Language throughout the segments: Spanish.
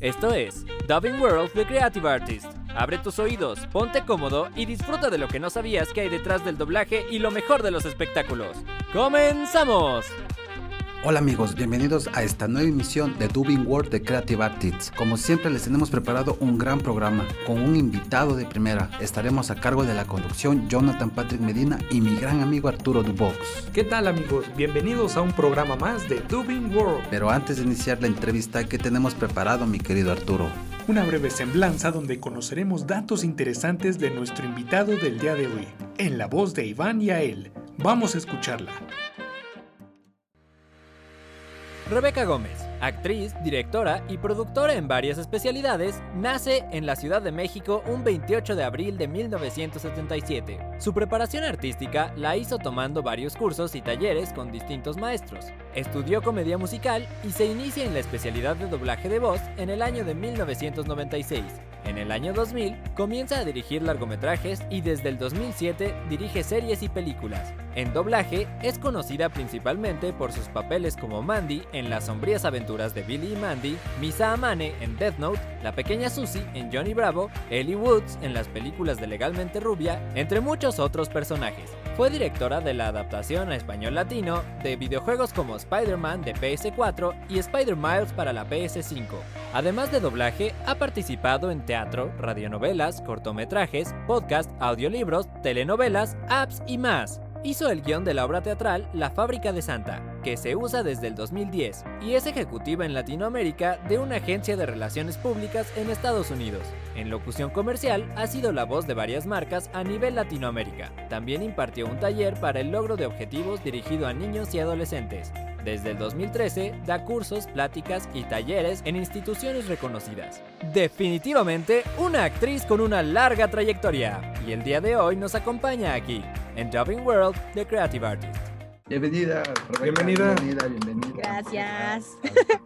Esto es Dubbing World The Creative Artist. Abre tus oídos, ponte cómodo y disfruta de lo que no sabías que hay detrás del doblaje y lo mejor de los espectáculos. ¡Comenzamos! Hola amigos, bienvenidos a esta nueva emisión de Dubbing World de Creative Artists. Como siempre les tenemos preparado un gran programa con un invitado de primera. Estaremos a cargo de la conducción Jonathan Patrick Medina y mi gran amigo Arturo Dubox. ¿Qué tal amigos? Bienvenidos a un programa más de Dubbing World. Pero antes de iniciar la entrevista, ¿qué tenemos preparado mi querido Arturo? Una breve semblanza donde conoceremos datos interesantes de nuestro invitado del día de hoy, en la voz de Iván y a él. Vamos a escucharla. Rebeca Gómez, actriz, directora y productora en varias especialidades, nace en la Ciudad de México un 28 de abril de 1977. Su preparación artística la hizo tomando varios cursos y talleres con distintos maestros. Estudió comedia musical y se inicia en la especialidad de doblaje de voz en el año de 1996. En el año 2000 comienza a dirigir largometrajes y desde el 2007 dirige series y películas. En doblaje es conocida principalmente por sus papeles como Mandy en Las sombrías aventuras de Billy y Mandy, Misa Amane en Death Note, la pequeña Susie en Johnny Bravo, Ellie Woods en las películas de Legalmente Rubia, entre muchos otros personajes. Fue directora de la adaptación a español latino de videojuegos como Spider-Man de PS4 y Spider-Miles para la PS5. Además de doblaje, ha participado en teatro, radionovelas, cortometrajes, podcast, audiolibros, telenovelas, apps y más. Hizo el guion de la obra teatral La Fábrica de Santa, que se usa desde el 2010, y es ejecutiva en Latinoamérica de una agencia de relaciones públicas en Estados Unidos. En locución comercial ha sido la voz de varias marcas a nivel Latinoamérica. También impartió un taller para el logro de objetivos dirigido a niños y adolescentes. Desde el 2013 da cursos, pláticas y talleres en instituciones reconocidas. Definitivamente una actriz con una larga trayectoria. Y el día de hoy nos acompaña aquí, en Dubbing World The Creative Artist. Bienvenida, Rebeca, Bienvenida. Bienvenida, bienvenida. Gracias.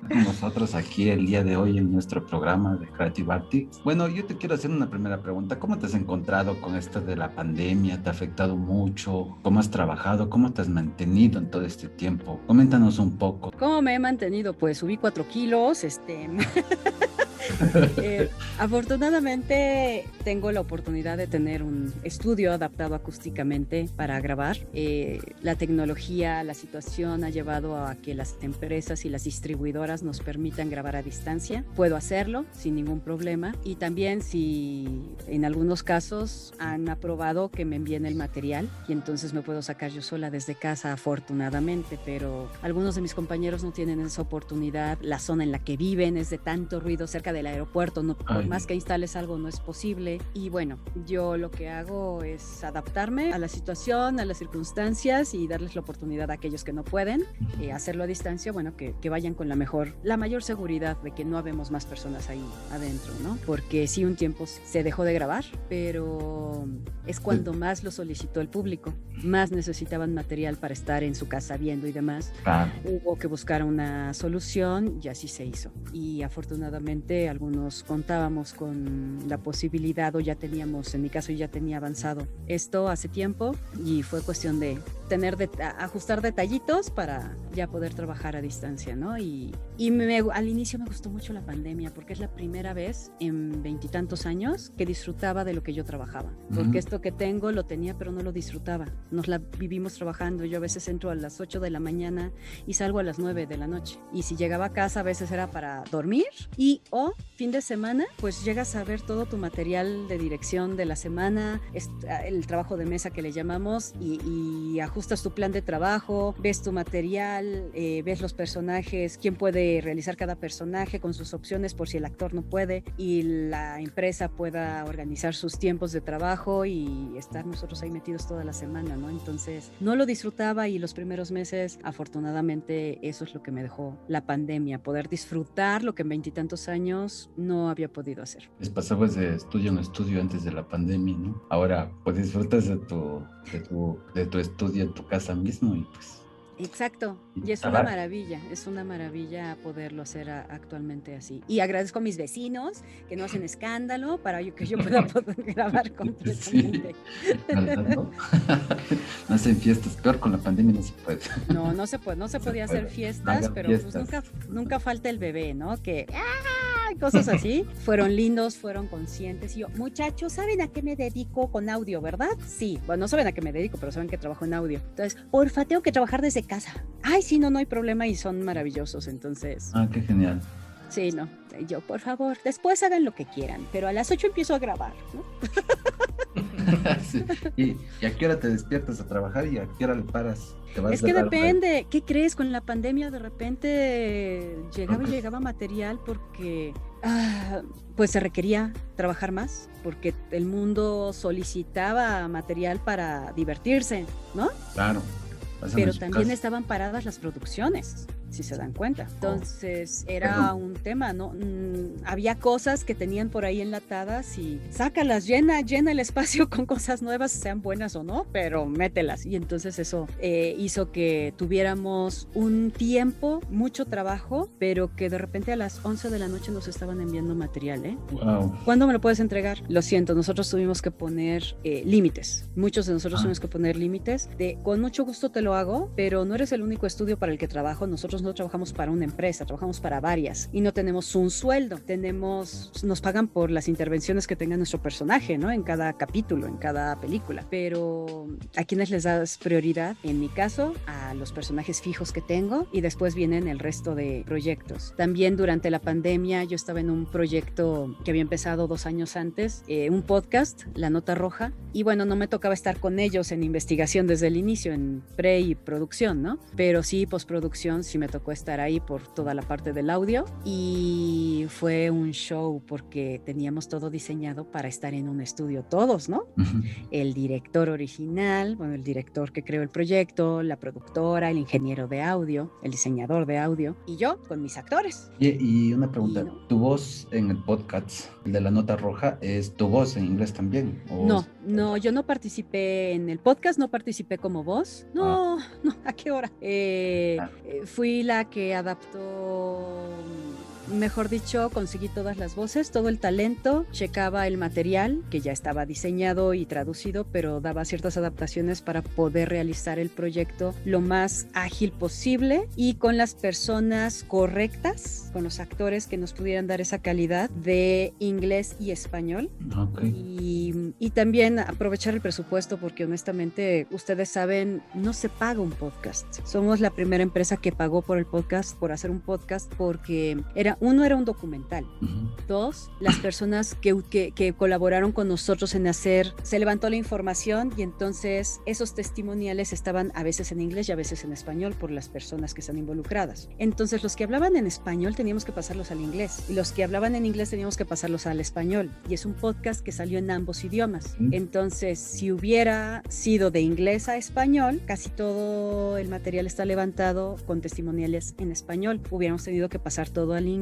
Nosotros aquí el día de hoy en nuestro programa de Creative Artists. Bueno, yo te quiero hacer una primera pregunta. ¿Cómo te has encontrado con esto de la pandemia? ¿Te ha afectado mucho? ¿Cómo has trabajado? ¿Cómo te has mantenido en todo este tiempo? Coméntanos un poco. ¿Cómo me he mantenido? Pues subí cuatro kilos, este... Eh, afortunadamente tengo la oportunidad de tener un estudio adaptado acústicamente para grabar. Eh, la tecnología, la situación ha llevado a que las empresas y las distribuidoras nos permitan grabar a distancia. Puedo hacerlo sin ningún problema y también si en algunos casos han aprobado que me envíen el material y entonces me puedo sacar yo sola desde casa afortunadamente, pero algunos de mis compañeros no tienen esa oportunidad. La zona en la que viven es de tanto ruido cerca del aeropuerto, no, por Ay. más que instales algo no es posible. Y bueno, yo lo que hago es adaptarme a la situación, a las circunstancias y darles la oportunidad a aquellos que no pueden eh, hacerlo a distancia, bueno, que, que vayan con la mejor, la mayor seguridad de que no habemos más personas ahí adentro, ¿no? Porque sí, un tiempo se dejó de grabar, pero es cuando más lo solicitó el público, más necesitaban material para estar en su casa viendo y demás Claro. hubo que buscar una solución y así se hizo. Y afortunadamente algunos contábamos con la posibilidad o ya teníamos, en mi caso ya tenía avanzado esto hace tiempo y fue cuestión de tener de, ajustar detallitos para ya poder trabajar a distancia, ¿no? Y, y me- al inicio me gustó mucho la pandemia porque es la primera vez en veintitantos años que disfrutaba de lo que yo trabajaba. Porque Ujú. esto que tengo lo tenía pero no lo disfrutaba. Nos la vivimos trabajando. Yo a veces entro a las 8 de la mañana y salgo a las 9 de la noche. Y si llegaba a casa a veces era para dormir y o fin de semana pues llegas a ver todo tu material de dirección de la semana, el trabajo de mesa que le llamamos y, y ajustas tu plan de trabajo, ves tu material, eh, ves los personajes, quién puede realizar cada personaje con sus opciones por si el actor no puede y la empresa pueda organizar sus tiempos de trabajo y estar nosotros ahí metidos toda la semana, ¿no? Entonces no lo disfrutaba y los primeros meses afortunadamente eso es lo que me dejó la pandemia, poder disfrutar lo que en veintitantos años no había podido hacer. Les pasabas de estudio en estudio antes de la pandemia, ¿no? Ahora pues disfrutas de tu, de tu, de tu estudio tu casa mismo y pues Exacto, Y es una maravilla, es una maravilla poderlo hacer a- actualmente así. Y agradezco a mis vecinos que no hacen escándalo para que yo pueda poder grabar completamente. ¿verdad, no? no hacen fiestas, peor con la pandemia no se puede. No, no se puede, no se podía hacer fiestas, pero pues nunca, nunca falta el bebé, ¿no? Que ¡ah! Cosas así. fueron lindos, fueron conscientes. Y yo, muchachos, ¿saben a qué me dedico con audio, verdad? Sí. Bueno, no saben a qué me dedico, pero saben que trabajo en audio. Entonces, porfa, tengo que trabajar desde casa. Ay, sí, no, no hay problema y son maravillosos. Entonces. Ah, qué genial. Sí, no. Yo, por favor, después hagan lo que quieran, pero a las 8 empiezo a grabar, ¿no? ¿Y, a qué hora te despiertas a trabajar y a qué hora le paras? es que depende. ¿Qué crees? Con la pandemia de repente llegaba y llegaba material porque ah, pues se requería trabajar más, porque el mundo solicitaba material para divertirse, ¿no? Claro. Pero también estaban paradas las producciones si se dan cuenta. Entonces era un tema, ¿no? Mm, había cosas que tenían por ahí enlatadas y sácalas, llena, llena el espacio con cosas nuevas, sean buenas o no, pero mételas. Y entonces eso eh, hizo que tuviéramos un tiempo, mucho trabajo, pero que de repente a las 11 de la noche nos estaban enviando material, ¿eh? Wow. ¿Cuándo me lo puedes entregar? Lo siento, nosotros tuvimos que poner eh, límites. Muchos de nosotros ah. tuvimos que poner límites de con mucho gusto te lo hago, pero no eres el único estudio para el que trabajo. Nosotros no trabajamos para una empresa, trabajamos para varias y no tenemos un sueldo. Tenemos, nos pagan por las intervenciones que tenga nuestro personaje, ¿no? En cada capítulo, en cada película. Pero a quienes les das prioridad, en mi caso, a los personajes fijos que tengo y después vienen el resto de proyectos. También durante la pandemia yo estaba en un proyecto que había empezado dos años antes, eh, un podcast, La Nota Roja, y bueno, no me tocaba estar con ellos en investigación desde el inicio, en pre y producción, ¿no? Pero sí, postproducción sí me tocó estar ahí por toda la parte del audio y fue un show porque teníamos todo diseñado para estar en un estudio todos, ¿no? El director original, bueno, el director que creó el proyecto, la productora, el ingeniero de audio, el diseñador de audio y yo con mis actores. Y, una pregunta, ¿tu voz en el podcast, el de la nota roja, es tu voz en inglés también? no, no, yo no participé en el podcast, no participé como voz. No, ah. no, ¿a qué hora? Eh, ah. eh, fui la que adaptó mejor dicho, conseguí todas las voces, todo el talento, checaba el material que ya estaba diseñado y traducido, pero daba ciertas adaptaciones para poder realizar el proyecto lo más ágil posible y con las personas correctas, con los actores que nos pudieran dar esa calidad de inglés y español. Y, y también aprovechar el presupuesto porque honestamente ustedes saben, no se paga un podcast. Somos la primera empresa que pagó por el podcast, por hacer un podcast, porque era uno era un documental. Dos, las personas que, que, colaboraron con nosotros en hacer, se levantó la información y entonces esos testimoniales estaban a veces en inglés y a veces en español por las personas que están involucradas. Entonces los que hablaban en español teníamos que pasarlos al inglés y los que hablaban en inglés teníamos que pasarlos al español. Y es un podcast que salió en ambos idiomas. Entonces, si hubiera sido de inglés a español, casi todo el material está levantado con testimoniales en español. Hubiéramos tenido que pasar todo al inglés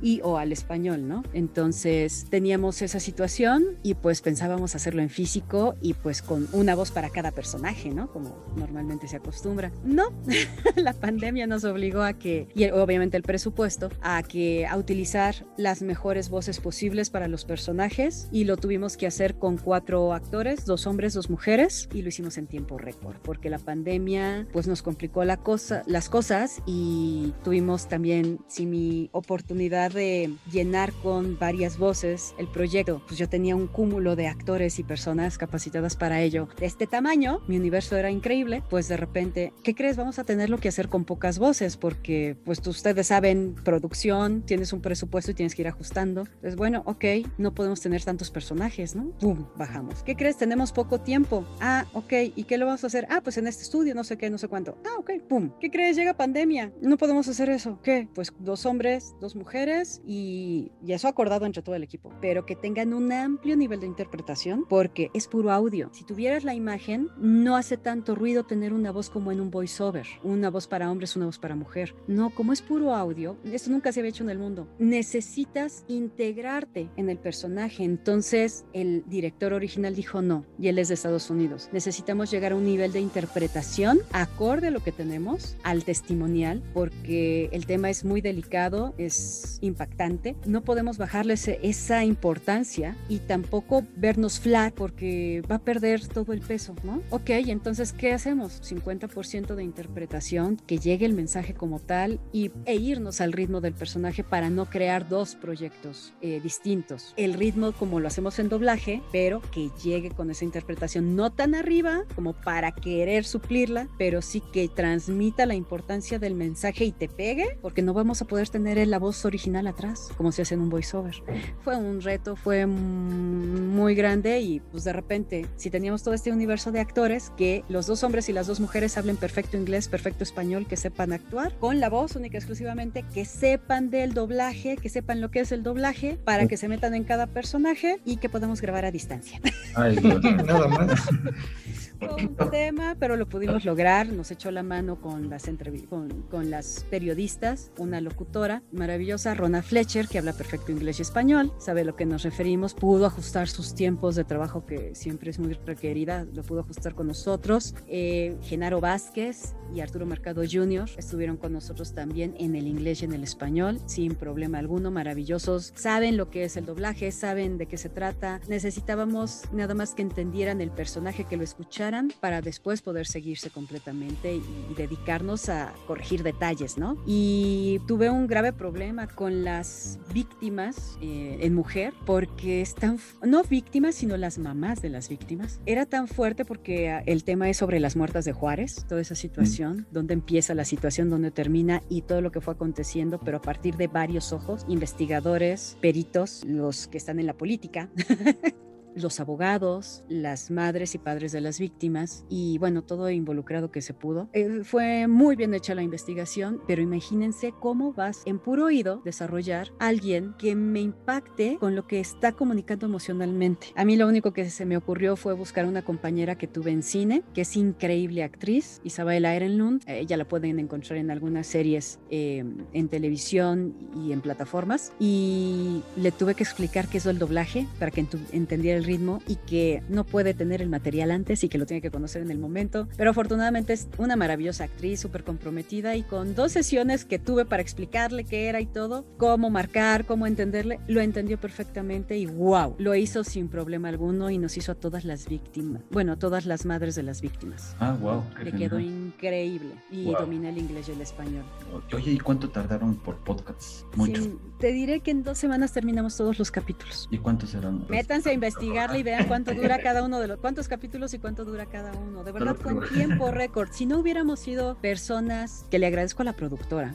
y o al español, ¿no? Entonces teníamos esa situación y pues pensábamos hacerlo en físico y pues con una voz para cada personaje, ¿no? Como normalmente se acostumbra. No, la pandemia nos obligó a que, y obviamente el presupuesto, a que a utilizar las mejores voces posibles para los personajes y lo tuvimos que hacer con cuatro actores, dos hombres, dos mujeres y lo hicimos en tiempo récord porque la pandemia pues nos complicó la cosa, las cosas y tuvimos también, si mi oportunidad oportunidad de llenar con varias voces el proyecto, pues yo tenía un cúmulo de actores y personas capacitadas para ello. De este tamaño, mi universo era increíble, pues de repente, ¿qué crees? Vamos a tenerlo que hacer con pocas voces porque pues ustedes saben, producción, tienes un presupuesto y tienes que ir ajustando. Entonces, bueno, ok, no podemos tener tantos personajes, ¿no? ¡Pum! Bajamos. ¿Qué crees? Tenemos poco tiempo. Ah, ok, ¿y qué lo vamos a hacer? Ah, pues en este estudio, no sé qué, no sé cuánto. Ah, ok, ¡pum! ¿Qué crees? Llega pandemia. No podemos hacer eso. ¿Qué? Pues dos hombres, dos mujeres y, y, eso acordado entre todo el equipo, pero que tengan un amplio nivel de interpretación porque es puro audio. Si tuvieras la imagen, no hace tanto ruido tener una voz como en un voiceover, una voz para hombres, una voz para mujer. No, como es puro audio, esto nunca se había hecho en el mundo. Necesitas integrarte en el personaje. Entonces el director original dijo no, y él es de Estados Unidos. Necesitamos llegar a un nivel de interpretación acorde a lo que tenemos, al testimonial, porque el tema es muy delicado, es es impactante. No podemos bajarle esa importancia y tampoco vernos flat porque va a perder todo el peso, ¿no? Ok, entonces, ¿qué hacemos? 50% de interpretación, que llegue el mensaje como tal y, e irnos al ritmo del personaje para no crear dos proyectos eh, distintos. El ritmo como lo hacemos en doblaje, pero que llegue con esa interpretación no tan arriba como para querer suplirla, pero sí que transmita la importancia del mensaje y te pegue, porque no vamos a poder tener la voz original atrás, como se hace en un voiceover. Fue un reto, fue muy grande y pues de repente, si teníamos todo este universo de actores, que los dos hombres y las dos mujeres hablen perfecto inglés, perfecto español, que sepan actuar con la voz única exclusivamente, que sepan del doblaje, que sepan lo que es el doblaje, para que se metan en cada personaje y que podamos grabar a distancia. Ay, nada más. un tema, pero lo pudimos lograr. Nos echó la mano con las, con, con las periodistas, una locutora maravillosa, Rona Fletcher, que habla perfecto inglés y español, sabe a lo que nos referimos, pudo ajustar sus tiempos de trabajo, que siempre es muy requerida, lo pudo ajustar con nosotros. Eh, Genaro Vázquez y Arturo Mercado Jr. estuvieron con nosotros también en el inglés y en el español, sin problema alguno, maravillosos. Saben lo que es el doblaje, saben de qué se trata. Necesitábamos nada más que entendieran el personaje, que lo escucharan para después poder seguirse completamente y, dedicarnos a corregir detalles, ¿no? Y tuve un grave problema con las víctimas eh, en mujer porque están, no víctimas, sino las mamás de las víctimas. Era tan fuerte porque el tema es sobre las muertas de Juárez, toda esa situación, mm. dónde empieza la situación, dónde termina y todo lo que fue aconteciendo, pero a partir de varios ojos, investigadores, peritos, los que están en la política. los abogados, las madres y padres de las víctimas y bueno, todo involucrado que se pudo. Eh, fue muy bien hecha la investigación, pero imagínense cómo vas en puro oído desarrollar alguien que me impacte con lo que está comunicando emocionalmente. A mí lo único que se me ocurrió fue buscar una compañera que tuve en cine, que es increíble actriz, Isabel Ehrenlund. Ella la pueden encontrar en algunas series eh, en televisión y en plataformas. Y le tuve que explicar qué es el doblaje para que entendiera el ritmo y que no puede tener el material antes y que lo tiene que conocer en el momento. Pero afortunadamente es una maravillosa actriz, súper comprometida y con dos sesiones que tuve para explicarle qué era y todo, cómo marcar, cómo entenderle, lo entendió perfectamente y wow, lo hizo sin problema alguno y nos hizo a todas las víctimas, bueno, a todas las madres de las víctimas. Ah, wow. Le quedó increíble y domina el inglés y el español. Oye, ¿y cuánto tardaron por podcast? Mucho. te diré que en dos semanas terminamos todos los capítulos. ¿Y cuántos eran? Métanse a investigar y vean cuánto dura cada uno de los, cuántos capítulos y cuánto dura cada uno. De verdad, con tiempo récord. Si no hubiéramos sido personas, que le agradezco a la productora,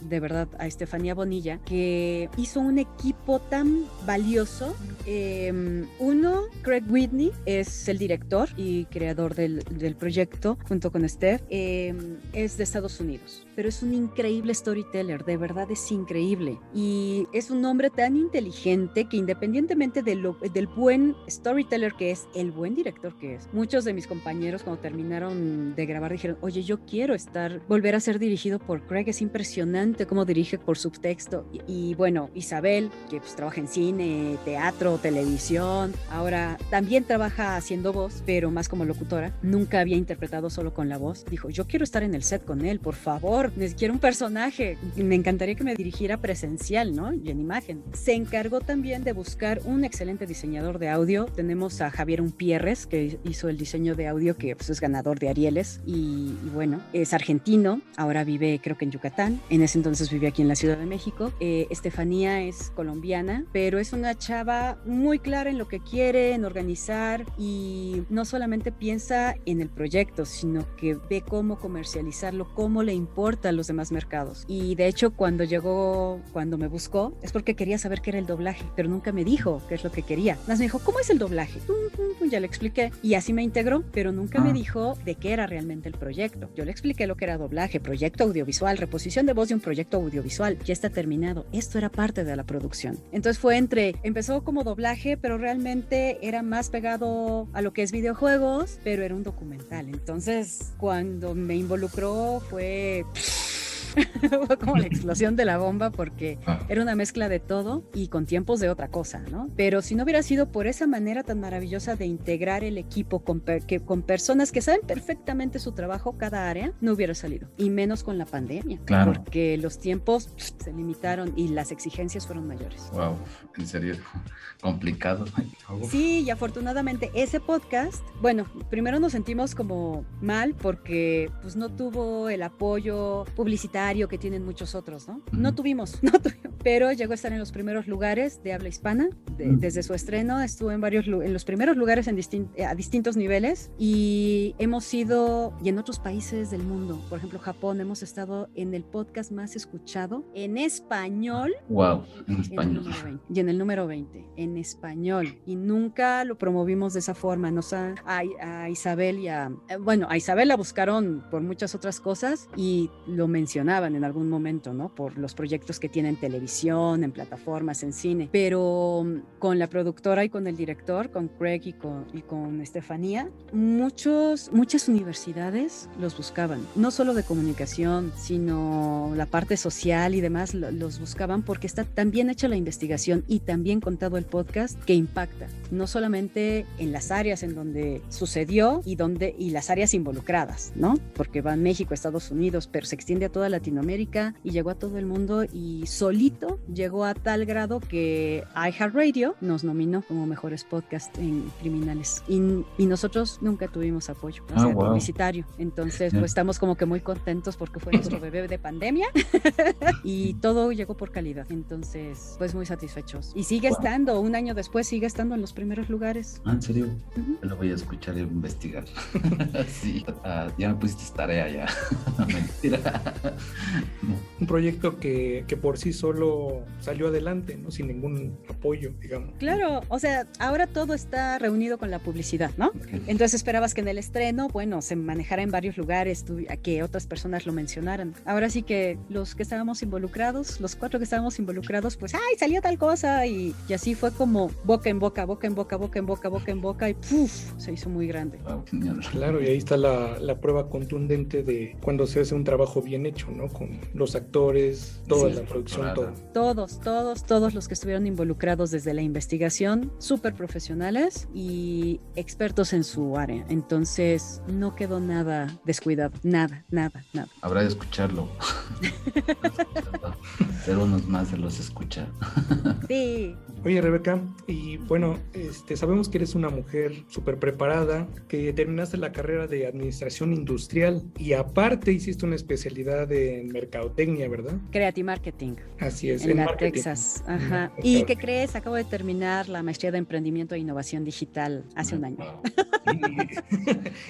de verdad, a Estefanía Bonilla, que hizo un equipo tan valioso. Em, uno, Craig Whitney, es el director y creador del, del proyecto, junto con Steph, em, es de Estados Unidos pero es un increíble storyteller, de verdad es increíble. Y es un hombre tan inteligente que independientemente de lo, del buen storyteller que es, el buen director que es, muchos de mis compañeros cuando terminaron de grabar dijeron, oye, yo quiero estar, volver a ser dirigido por Craig, es impresionante cómo dirige por subtexto. Y, bueno, Isabel, que pues trabaja en cine, teatro, televisión, ahora también trabaja haciendo voz, pero más como locutora, nunca había interpretado solo con la voz. Dijo, yo quiero estar en el set con él, por favor ni siquiera un personaje. Me encantaría que me dirigiera presencial, ¿no? Y en imagen. Se encargó también de buscar un excelente diseñador de audio. Tenemos a Javier Unpierres, que hizo el diseño de audio, que pues, es ganador de Arieles. Y, bueno, es argentino, ahora vive creo que en Yucatán. En ese entonces vivía aquí en la Ciudad de México. Eh, Estefanía es colombiana, pero es una chava muy clara en lo que quiere, en organizar y no solamente piensa en el proyecto, sino que ve cómo comercializarlo, cómo le importa a los demás mercados. Y de hecho, cuando llegó, cuando me buscó, es porque quería saber qué era el doblaje, pero nunca me dijo qué es lo que quería. Más me dijo, ¿cómo es el doblaje? ya le expliqué. Y así me integró, pero nunca me ah. dijo de qué era realmente el proyecto. Yo le expliqué lo que era doblaje, proyecto audiovisual, reposición de voz de un proyecto audiovisual. Ya está terminado. Esto era parte de la producción. Entonces fue entre, empezó como doblaje, pero realmente era más pegado a lo que es videojuegos, pero era un documental. Entonces, cuando me involucró fue fue como la explosión de la bomba porque Ah. era una mezcla de todo y con tiempos de otra cosa, ¿no? Pero si no hubiera sido por esa manera tan maravillosa de integrar el equipo con, per- que, con personas que saben perfectamente su trabajo, cada área, no hubiera salido. Y menos con la pandemia. Claro. Porque los tiempos pff, se limitaron y las exigencias fueron mayores. Wow, en serio, complicado. Sí, y afortunadamente ese podcast, bueno, primero nos sentimos como mal porque pues no tuvo el apoyo publicitario que tienen muchos otros, ¿no? No Ujú. tuvimos, no tuvimos, pero llegó a estar en los primeros lugares de habla hispana, de- Ujú. desde su estreno estuvo en varios, en los primeros lugares en distin- a distintos niveles y hemos ido, y en otros países del mundo, por ejemplo Japón, hemos estado en el podcast más escuchado en español Wow, en en español. número 20, y en el número 20, en español. Y nunca lo promovimos de esa forma. Nos ha- a, a Isabel y a... eh, Bueno, a Isabel la buscaron por muchas otras cosas y lo en algún momento, ¿no? Por los proyectos que tiene en televisión, en plataformas, en cine. Pero mm, con la productora y con el director, con Craig y con, y con Estefanía, muchos, muchas universidades los buscaban. No solo de comunicación, sino la parte social y demás lo- los buscaban porque está tan bien hecha la investigación y tan bien contado el podcast que impacta, no solamente en las áreas en donde sucedió y donde y las áreas involucradas, ¿no? Porque va México, Estados Unidos, pero se extiende a toda Latinoamérica y llegó a todo el mundo y solito llegó a tal grado que iHeartRadio nos nominó como mejores podcasts en criminales y, y nosotros nunca tuvimos apoyo o sea, wow. publicitario, entonces pues estamos como que muy contentos porque fue nuestro bebé de pandemia y todo llegó por calidad. Entonces, pues muy satisfechos. Y sigue Wow. estando, un año después sigue estando en los primeros lugares. Ah, ¿En serio? Ujú. Lo voy a escuchar y investigar. sí, ah, ya me pusiste tarea ya. Mentira. Un proyecto que, que por sí solo salió adelante, ¿no? Sin ningún apoyo, digamos. Claro, o sea, ahora todo está reunido con la publicidad, ¿no? Entonces esperabas que en el estreno, bueno, se manejara en varios lugares, a que otras personas lo mencionaran. Ahora sí que los que estábamos involucrados, los cuatro que estábamos involucrados, pues, ¡ay, salió tal cosa! Y, y así fue como boca en boca, boca en boca, boca en boca, boca en boca, y ¡puf! Se hizo muy grande. Claro, y ahí está la, la prueba contundente de cuando se hace un trabajo bien hecho, ¿no? Con los actores, toda Sí. la producción, todo. Todos, todos, todos los que estuvieron involucrados desde la investigación, súper profesionales y expertos en su área. Entonces, no quedó nada descuidado, nada, nada, nada. Habrá de escucharlo. Ser unos más de los escucha. Sí, Oye, Rebeca, y bueno, este, sabemos que eres una mujer súper preparada, que terminaste la carrera de administración industrial y aparte hiciste una especialidad en mercadotecnia, ¿verdad? Creative Marketing Así es, en la marketing. Texas. Ajá. ¿Y qué crees? Acabo de terminar la maestría de emprendimiento e innovación digital hace un año.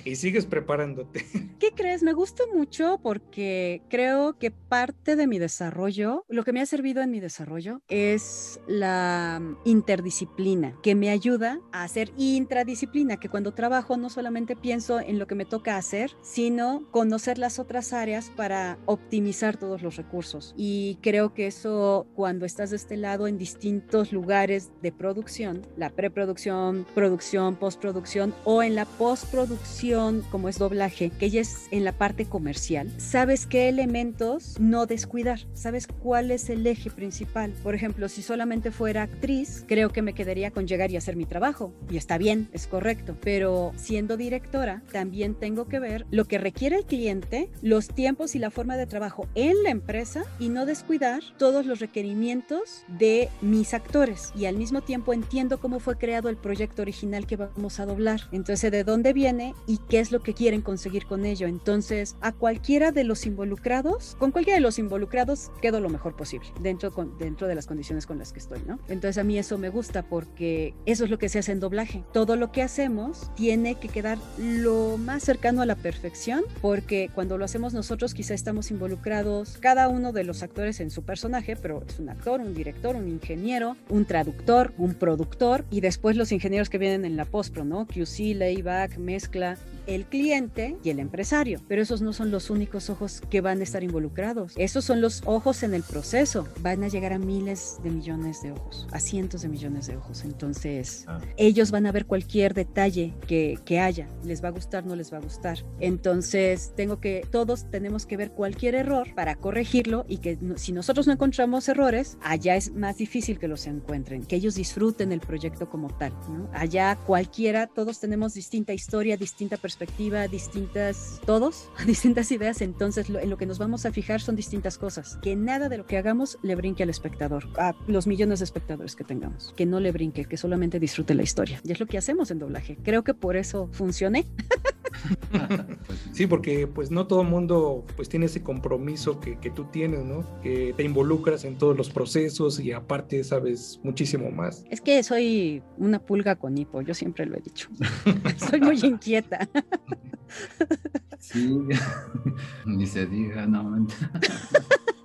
Y, y sigues preparándote. ¿Qué crees? Me gusta mucho porque creo que parte de mi desarrollo, lo que me ha servido en mi desarrollo es la mm, interdisciplina, que me ayuda a hacer intradisciplina, que cuando trabajo no solamente pienso en lo que me toca hacer, sino conocer las otras áreas para optimizar todos los recursos. Y creo que eso cuando estás de este lado en distintos lugares de producción, la preproducción, producción, postproducción o en la postproducción, como es doblaje, que ya es en la parte comercial, sabes qué elementos no descuidar, sabes cuál es el eje principal. Por ejemplo, si solamente fuera actriz, creo que me quedaría con llegar y hacer mi trabajo. Y está bien, es correcto. Pero siendo directora, también tengo que ver lo que requiere el cliente, los tiempos y la forma de trabajo en la empresa y no descuidar todos los requerimientos de mis actores. Y al mismo tiempo entiendo cómo fue creado el proyecto original que vamos a doblar. Entonces, de dónde viene y qué es lo que quieren conseguir con ello. Entonces, a cualquiera de los involucrados, con cualquiera de los involucrados, quedo lo mejor posible dentro, con, dentro de las condiciones con las que estoy, ¿no? Entonces, a mí eso me gusta porque eso es lo que se hace en doblaje. Todo lo que hacemos tiene que quedar lo más cercano a la perfección porque cuando lo hacemos nosotros quizá estamos involucrados cada uno de los actores en su personaje, pero es un actor, un director, un ingeniero, un traductor, un productor y después los ingenieros que vienen en la postpro, ¿no? QC, layback, mezcla, el cliente y el empresario. Pero esos no son los únicos ojos que van a estar involucrados. Esos son los ojos en el proceso. Van a llegar a miles de millones de ojos. Así cientos de millones de ojos. Entonces, ah. ellos van a ver cualquier detalle que, que haya. Les va a gustar, no les va a gustar. Entonces, tengo que, todos tenemos que ver cualquier error para corregirlo y que si nosotros no encontramos errores, allá es más difícil que los encuentren, que ellos disfruten el proyecto como tal. Allá cualquiera, todos tenemos distinta historia, distinta perspectiva, distintas, todos, distintas ideas. Entonces, en lo que nos vamos a fijar son distintas cosas. Que nada de lo que hagamos le brinque al espectador, a los millones de espectadores que tengamos. Que no le brinque, que solamente disfrute la historia. Y es lo que hacemos en doblaje. Creo que por eso funcioné. sí, porque pues no todo el mundo pues tiene ese compromiso que, que, tú tienes, ¿no? Que te involucras en todos los procesos y aparte sabes muchísimo más. Es que soy una pulga con hipo, yo siempre lo he dicho. soy muy inquieta. sí, ni se diga, no.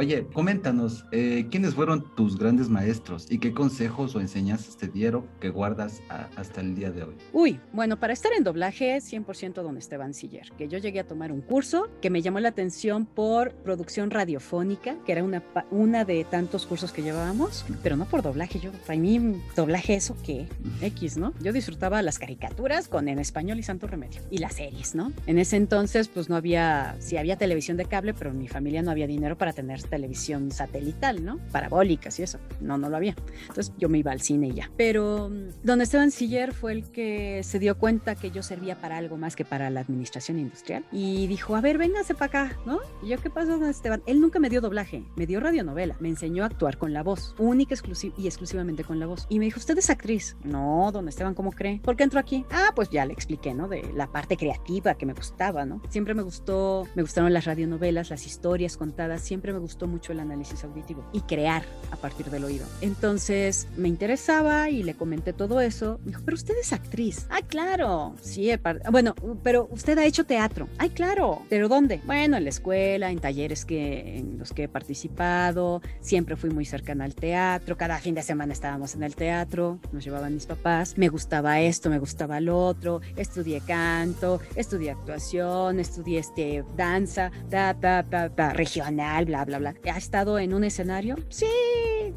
Oye, coméntanos, eh, ¿quiénes fueron tus grandes maestros y qué consejos o enseñanzas te dieron que guardas hasta el día de hoy? Uy, bueno, para estar en doblaje, 100% don Esteban Siller, que yo llegué a tomar un curso que me llamó la atención por producción radiofónica, que era una, una de tantos cursos que llevábamos, pero no por doblaje. Yo, para mí, doblaje eso que X, ¿no? Yo disfrutaba las caricaturas con en español y santo remedio y las series, ¿no? En ese entonces, pues no había, sí había televisión de cable, pero mi familia no había dinero para tener televisión satelital, ¿no? Parabólicas y eso. No, no lo había. Entonces yo me iba al cine y ya. Pero mm, don Esteban Siller fue el que se dio cuenta que yo servía para algo más que para la administración industrial y dijo, a ver, véngase para acá, ¿no? Y yo, ¿qué pasó, don Esteban? Él nunca me dio doblaje, me dio radionovela, me enseñó a actuar con la voz, única y exclusivamente con la voz. Y me dijo, ¿usted es actriz? No, don Esteban, ¿cómo cree? ¿Por qué entró aquí? Ah, pues ya le expliqué, ¿no? De la parte creativa que me gustaba, ¿no? Siempre me gustó, me gustaron las radionovelas, las historias contadas, siempre me gustó gustó mucho el análisis auditivo y crear a partir del oído. Entonces me interesaba y le comenté todo eso. Me dijo, pero usted es actriz. Ah, claro. Sí, bueno, pero usted ha hecho teatro. Ay, claro. ¿Pero dónde? Bueno, en la escuela, en talleres que, en los que he participado. Siempre fui muy cercana al teatro. Cada fin de semana estábamos en el teatro. Nos llevaban mis papás. Me gustaba esto, me gustaba lo otro. Estudié canto, estudié actuación, estudié este, danza, ta, ta, ta, ta, regional, bla, bla, ¿Ha estado en un escenario? Sí.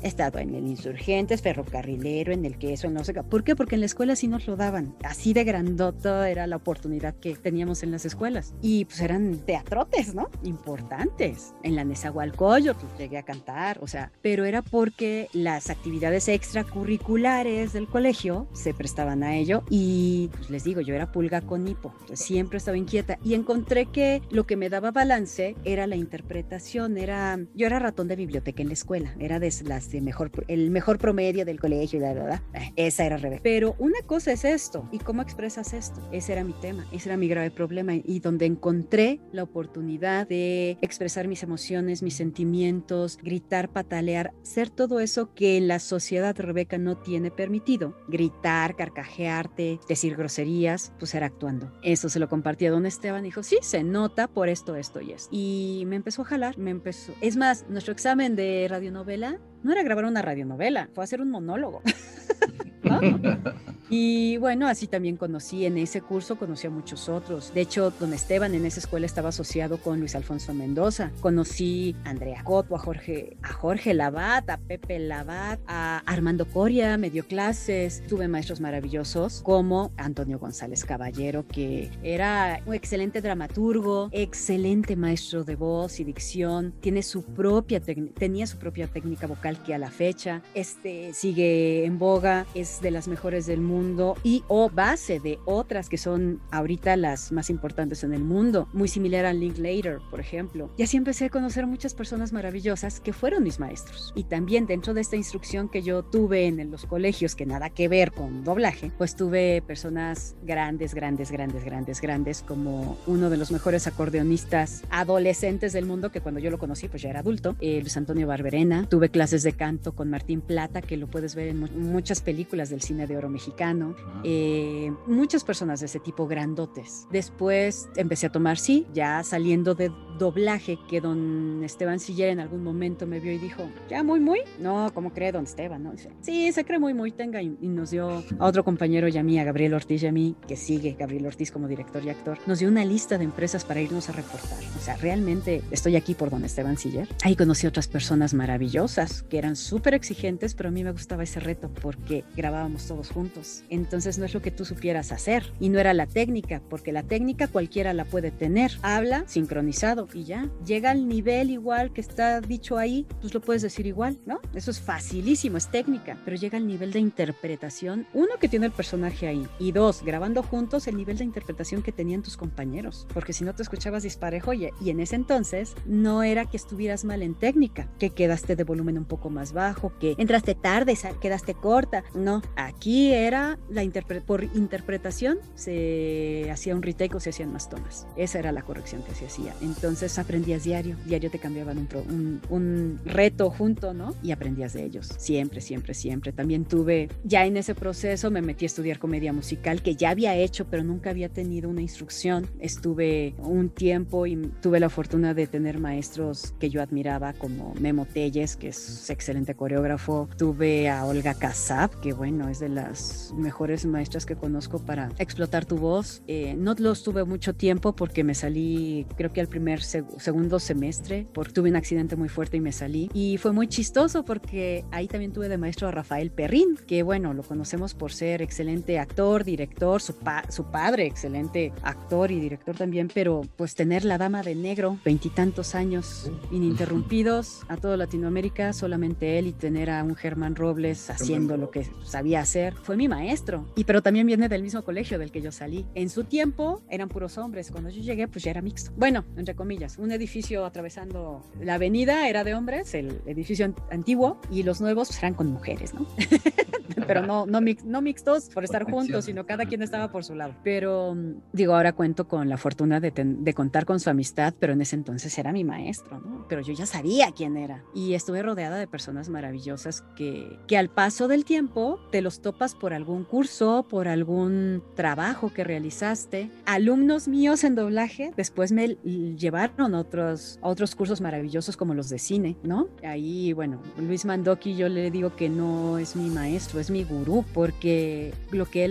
He estado en el Insurgentes, Ferrocarrilero, en el Queso, no sé. ¿Por qué? Porque en la escuela sí nos lo daban. Así de grandota era la oportunidad que teníamos en las escuelas. Y pues eran teatrotes, ¿no? Importantes. En la Nezahualcóyotl pues, llegué a cantar, o sea, pero era porque las actividades extracurriculares del colegio se prestaban a ello y pues les digo, yo era pulga con hipo, siempre estaba inquieta y encontré que lo que me daba balance era la interpretación, era yo era ratón de biblioteca en la escuela, era de las de mejor, el mejor promedio del colegio la verdad, eh, esa era Rebeca. Pero una cosa es esto, ¿y cómo expresas esto? Ese era mi tema, ese era mi grave problema y donde encontré la oportunidad de expresar mis emociones, mis sentimientos, gritar, patalear, ser todo eso que la sociedad Rebeca no tiene permitido. Gritar, carcajearte, decir groserías, pues era actuando. Eso se lo compartí a don Esteban, dijo, sí, se nota por esto, esto y esto. Y me empezó a jalar, me empezó, es más, nuestro examen de radionovela no era grabar una radionovela, fue hacer un monólogo. Y bueno, así también conocí en ese curso, conocí a muchos otros. De hecho, don Esteban en esa escuela estaba asociado con Luis Alfonso Mendoza. Conocí a Andrea Coto, a Jorge, a Jorge Labat, a Pepe Labat, a Armando Coria, me dio clases. Tuve maestros maravillosos como Antonio González Caballero, que era un excelente dramaturgo, excelente maestro de voz y dicción. Tiene su propia tenía su propia técnica vocal que a la fecha este, sigue en boga, es de las mejores del mundo y o base de otras que son ahorita las más importantes en el mundo, muy similar a Linklater, por ejemplo. Y así empecé a conocer muchas personas maravillosas que fueron mis maestros. Y también dentro de esta instrucción que yo tuve en los colegios, que nada que ver con doblaje, pues tuve personas grandes, grandes, grandes, grandes, grandes, como uno de los mejores acordeonistas adolescentes del mundo, que cuando yo lo conocí, pues ya era adulto, eh, Luis Antonio Barberena. Tuve clases de canto con Martín Plata, que lo puedes ver en muchas películas del cine de oro mexicano mexicano, eh, muchas personas de ese tipo grandotes. Después empecé a tomar, sí, ya saliendo de doblaje, que don Esteban Siller en algún momento me vio y dijo, ya muy, muy, no, ¿cómo cree don Esteban? ¿no? sí, se cree muy, muy, tenga, y, nos dio a otro compañero y a mí, a Gabriel Ortiz y a mí, que sigue Gabriel Ortiz como director y actor, nos dio una lista de empresas para irnos a reportar. O sea, realmente estoy aquí por don Esteban Siller. Ahí conocí otras personas maravillosas que eran súper exigentes, pero a mí me gustaba ese reto porque grabábamos todos juntos. Entonces no es lo que tú supieras hacer y no era la técnica, porque la técnica cualquiera la puede tener. Habla sincronizado y ya. Llega al nivel igual que está dicho ahí, pues lo puedes decir igual, ¿no? Eso es facilísimo, es técnica, pero llega al nivel de interpretación, uno que tiene el personaje ahí y dos, grabando juntos el nivel de interpretación que tenían tus compañeros, porque si no te escuchabas disparejo y, y en ese entonces no era que estuvieras mal en técnica, que quedaste de volumen un poco más bajo, que entraste tarde, quedaste corta, no, aquí era la por interpretación se hacía un retake o se hacían más tomas, esa era la corrección que se hacía, entonces aprendías diario, diario te cambiaban un, un, reto junto, ¿no? Y aprendías de ellos, siempre, siempre, siempre. También tuve, ya en ese proceso me metí a estudiar comedia musical, que ya había hecho, pero nunca había tenido una instrucción. Estuve un tiempo y tuve la fortuna de tener maestros que yo admiraba, como Memo Telles, que es excelente coreógrafo. Tuve a Olga Casab, que bueno, es de las mejores maestras que conozco para explotar tu voz. Eh, no los tuve mucho tiempo porque me salí, creo que al primer segundo semestre, porque tuve un accidente muy fuerte y me salí. Y fue muy chistoso porque ahí también tuve de maestro a Rafael Perrín, que bueno, lo conocemos por ser excelente actor, director, su, su padre, excelente actor y director también, pero pues tener la dama de negro, veintitantos años ininterrumpidos a toda Latinoamérica, solamente él y tener a un Germán Robles haciendo lo que sabía hacer, fue mi maestro. Y pero también viene del mismo colegio del que yo salí. En su tiempo eran puros hombres, cuando yo llegué pues ya era mixto. Bueno, entre comillas, un edificio atravesando la avenida era de hombres, el edificio antiguo, y los nuevos pues, eran con mujeres, ¿no? pero no, no, no mixtos por estar juntos, sino cada quien estaba por su lado. Pero mm, digo, ahora cuento con la fortuna de, de contar con su amistad, pero en ese entonces era mi maestro, ¿no? Pero yo ya sabía quién era. Y estuve rodeada de personas maravillosas que, que al paso del tiempo te los topas por algún curso, por algún trabajo que realizaste. Alumnos míos en doblaje después me llevaron otros, otros cursos maravillosos como los de cine, ¿no? Ahí, bueno, Luis Mandoki yo le digo que no es mi maestro, es mi gurú, porque lo que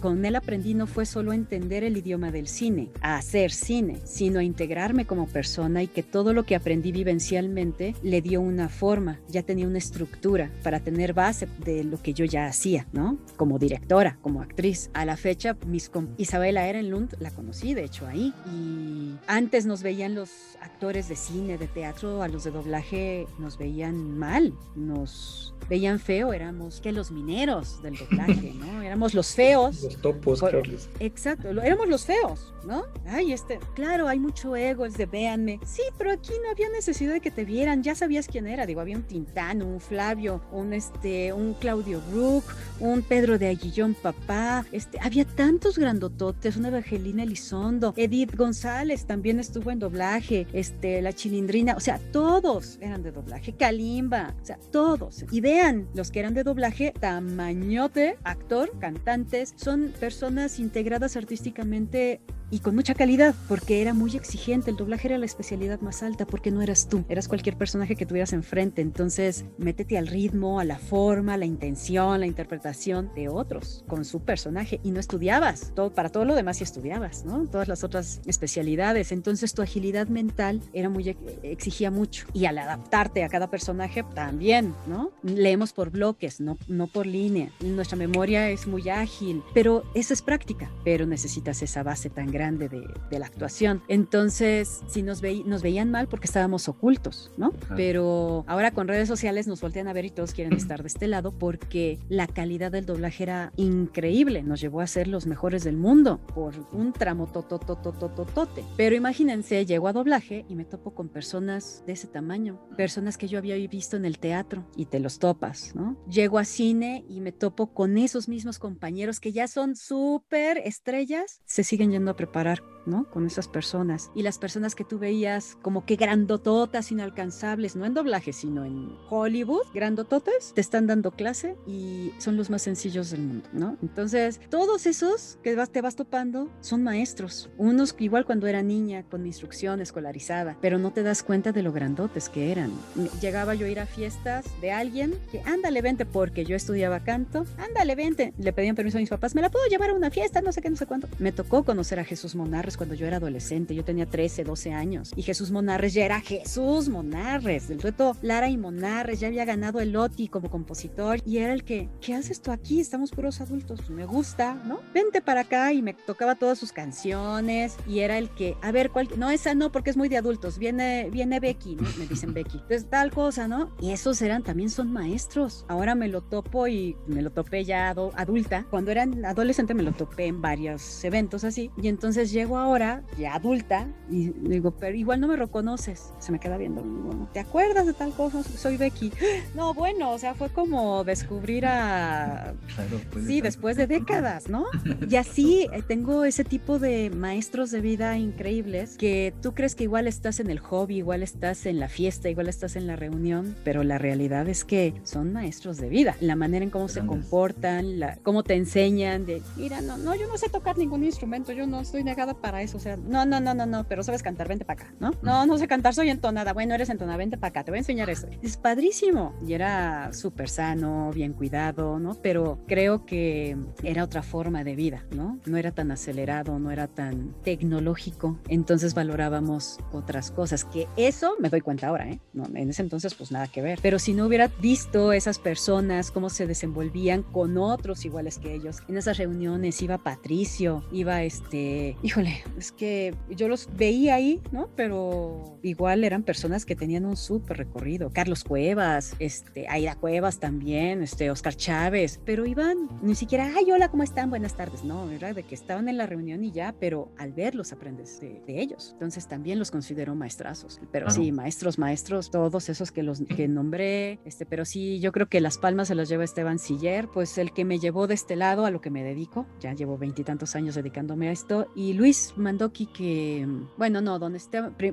con él aprendí no fue solo entender el idioma del cine, a hacer cine, sino a integrarme como persona y que todo lo que aprendí vivencialmente le dio una forma, ya tenía una estructura para tener base de lo que yo ya hacía, ¿no? Como directora, como actriz. A la fecha, mis Isabela Ehrenlund la conocí, de hecho, ahí. Y antes nos veían los actores de cine, de teatro, a los de doblaje nos veían mal, nos veían feo, éramos que los mineros del doblaje, ¿no? Éramos los feos. Los topos, Carlos. Exacto, éramos los feos, ¿no? Ay, este, claro, hay mucho ego, es de véanme. Sí, pero aquí no había necesidad de que te vieran, ya sabías quién era, digo, había un Tintano, un Flavio, un este, un Claudio Brook, un Pedro de Aguillón Papá, este, había tantos grandototes, una Evangelina Elizondo, Edith González también estuvo en doblaje, este, la Chilindrina, o sea, todos eran de doblaje, Kalimba, o sea, todos. Y de los que eran de doblaje, tamañote, actor, cantantes, son personas integradas artísticamente y con mucha calidad, porque era muy exigente. El doblaje era la especialidad más alta, porque no eras tú, eras cualquier personaje que tuvieras enfrente. Entonces, métete al ritmo, a la forma, a la intención, la interpretación de otros con su personaje y no estudiabas. Todo, para todo lo demás sí estudiabas, ¿no? Todas las otras especialidades. Entonces, tu agilidad mental era muy exigía mucho y al adaptarte a cada personaje también, ¿no? Leemos por bloques, no, no por línea. Nuestra memoria es muy ágil, pero esa es práctica, pero necesitas esa base tan grande de, la actuación. Entonces, si nos, nos veían mal porque estábamos ocultos, ¿no? Pero ahora con redes sociales nos voltean a ver y todos quieren estar de este lado porque la calidad del doblaje era increíble. Nos llevó a ser los mejores del mundo por un tramo totototototote. Pero imagínense, llego a doblaje y me topo con personas de ese tamaño, personas que yo había visto en el teatro y te los topas, ¿no? Llego a cine y me topo con esos mismos compañeros que ya son súper estrellas, se siguen yendo a preparar ¿no? Con esas personas. Y las personas que tú veías como que grandototas, inalcanzables, no en doblaje, sino en Hollywood, grandototas, te están dando clase y son los más sencillos del mundo. Entonces, todos esos que vas, te vas topando son maestros. Unos igual cuando era niña, con instrucción escolarizada, pero no te das cuenta de lo grandotes que eran. Llegaba yo a ir a fiestas de alguien que, ándale, vente, porque yo estudiaba canto, ándale, vente. Le pedían permiso a mis papás, ¿me la puedo llevar a una fiesta? No sé qué, no sé cuánto. Me tocó conocer a Jesús Monarres cuando yo era adolescente, yo tenía 13, 12 años, y Jesús Monarres ya era Jesús Monarres, del dueto Lara y Monarres, ya había ganado el OTI como compositor, y era el que, ¿qué haces tú aquí? Estamos puros adultos, me gusta, ¿no? Vente para acá, y me tocaba todas sus canciones, y era el que, a ver, ¿cuál? No, esa no, porque es muy de adultos, viene, viene Becky, ¿no? me dicen Becky, entonces tal cosa, ¿no? Y esos eran, también son maestros. Ahora me lo topo y me lo topé ya adulta. Cuando era adolescente me lo topé en varios eventos así. Y entonces llego ahora, ya adulta, y digo, pero igual no me reconoces. Se me queda viendo. Bueno, ¿te acuerdas de tal cosa? Soy Becky. No, bueno, o sea, fue como descubrir a... Claro, sí, después de décadas, ¿no? Y así eh, tengo ese tipo de maestros de vida increíbles que tú crees que igual estás en el hobby, igual estás en la fiesta, igual estás en la reunión, pero la realidad es que son maestros de vida. La manera en cómo se comportan, la, cómo te enseñan de, mira, no, no, yo no sé tocar ningún instrumento, yo no estoy negada para eso, o sea, no, no, no, no, no, pero sabes cantar, vente para acá, ¿no? No, no sé cantar, soy entonada, bueno, eres entonada, vente para acá, te voy a enseñar eso. Es padrísimo. Y era súper sano, bien cuidado, ¿no? Pero creo que era otra forma de vida, ¿no? No era tan acelerado, no era tan tecnológico, entonces valorábamos otras cosas, que eso me doy cuenta ahora, ¿eh? No, en ese entonces pues nada que ver, pero si no hubiera visto esas personas, cómo se desenvolvían con otros iguales que ellos, en esas reuniones iba Patricio, iba este, híjole, es que yo los veía ahí, ¿no? Pero igual eran personas que tenían un súper recorrido, Carlos Cuevas, este, Aida Cuevas también, este, Oscar Chávez, pero iban ni siquiera, ay, hola, ¿cómo están? Buenas tardes, no, era de que estaban en la reunión y ya, pero al verlos aprendes de, ellos, entonces también los considero maestrazos, pero sí, maestros, maestros, todos esos que los que nombré, este, pero sí, yo creo que las palmas se las lleva Esteban Siller, pues el que me llevó de este lado a lo que me dedico, ya llevo veintitantos años dedicándome a esto, y Luis Mandoki que, bueno, no, donde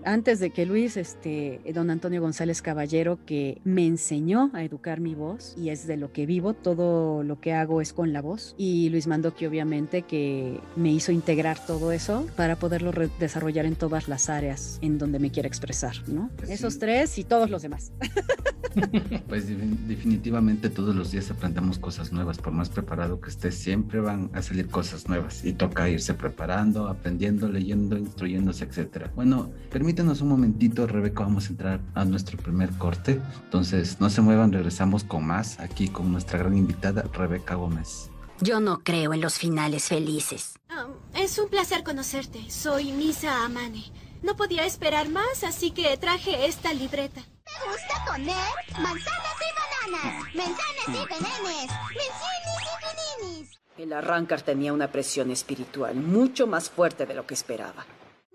antes de que Luis, este, don Antonio González Caballero, que me enseñó a educar mi voz, y es de lo que vivo, todo lo que hago es con la voz, y Luis Mandoki obviamente que me hizo integrar todo eso para poderlo desarrollar en todas las áreas en donde me quiera expresar, ¿no? Pues Esos tres y todos los demás. Pues definitivamente todos los días aprendemos cosas nuevas, por más preparado que estés, siempre van a salir cosas nuevas y toca irse preparando, aprendiendo, leyendo, instruyéndose, etcétera. Bueno, permítanos un momentito, Rebeca, vamos a entrar a nuestro primer corte. Entonces, no se muevan, regresamos con más aquí con nuestra gran invitada, Rebeca Gómez. Yo no creo en los finales felices. Ah, es un placer conocerte. Soy Misa Amane. No podía esperar más, así que traje esta libreta. ¿Te gusta poner manzanas y bananas? Manzanas y venenes. Mencinis y fininis. El arrancar tenía una presión espiritual mucho más fuerte de lo que esperaba.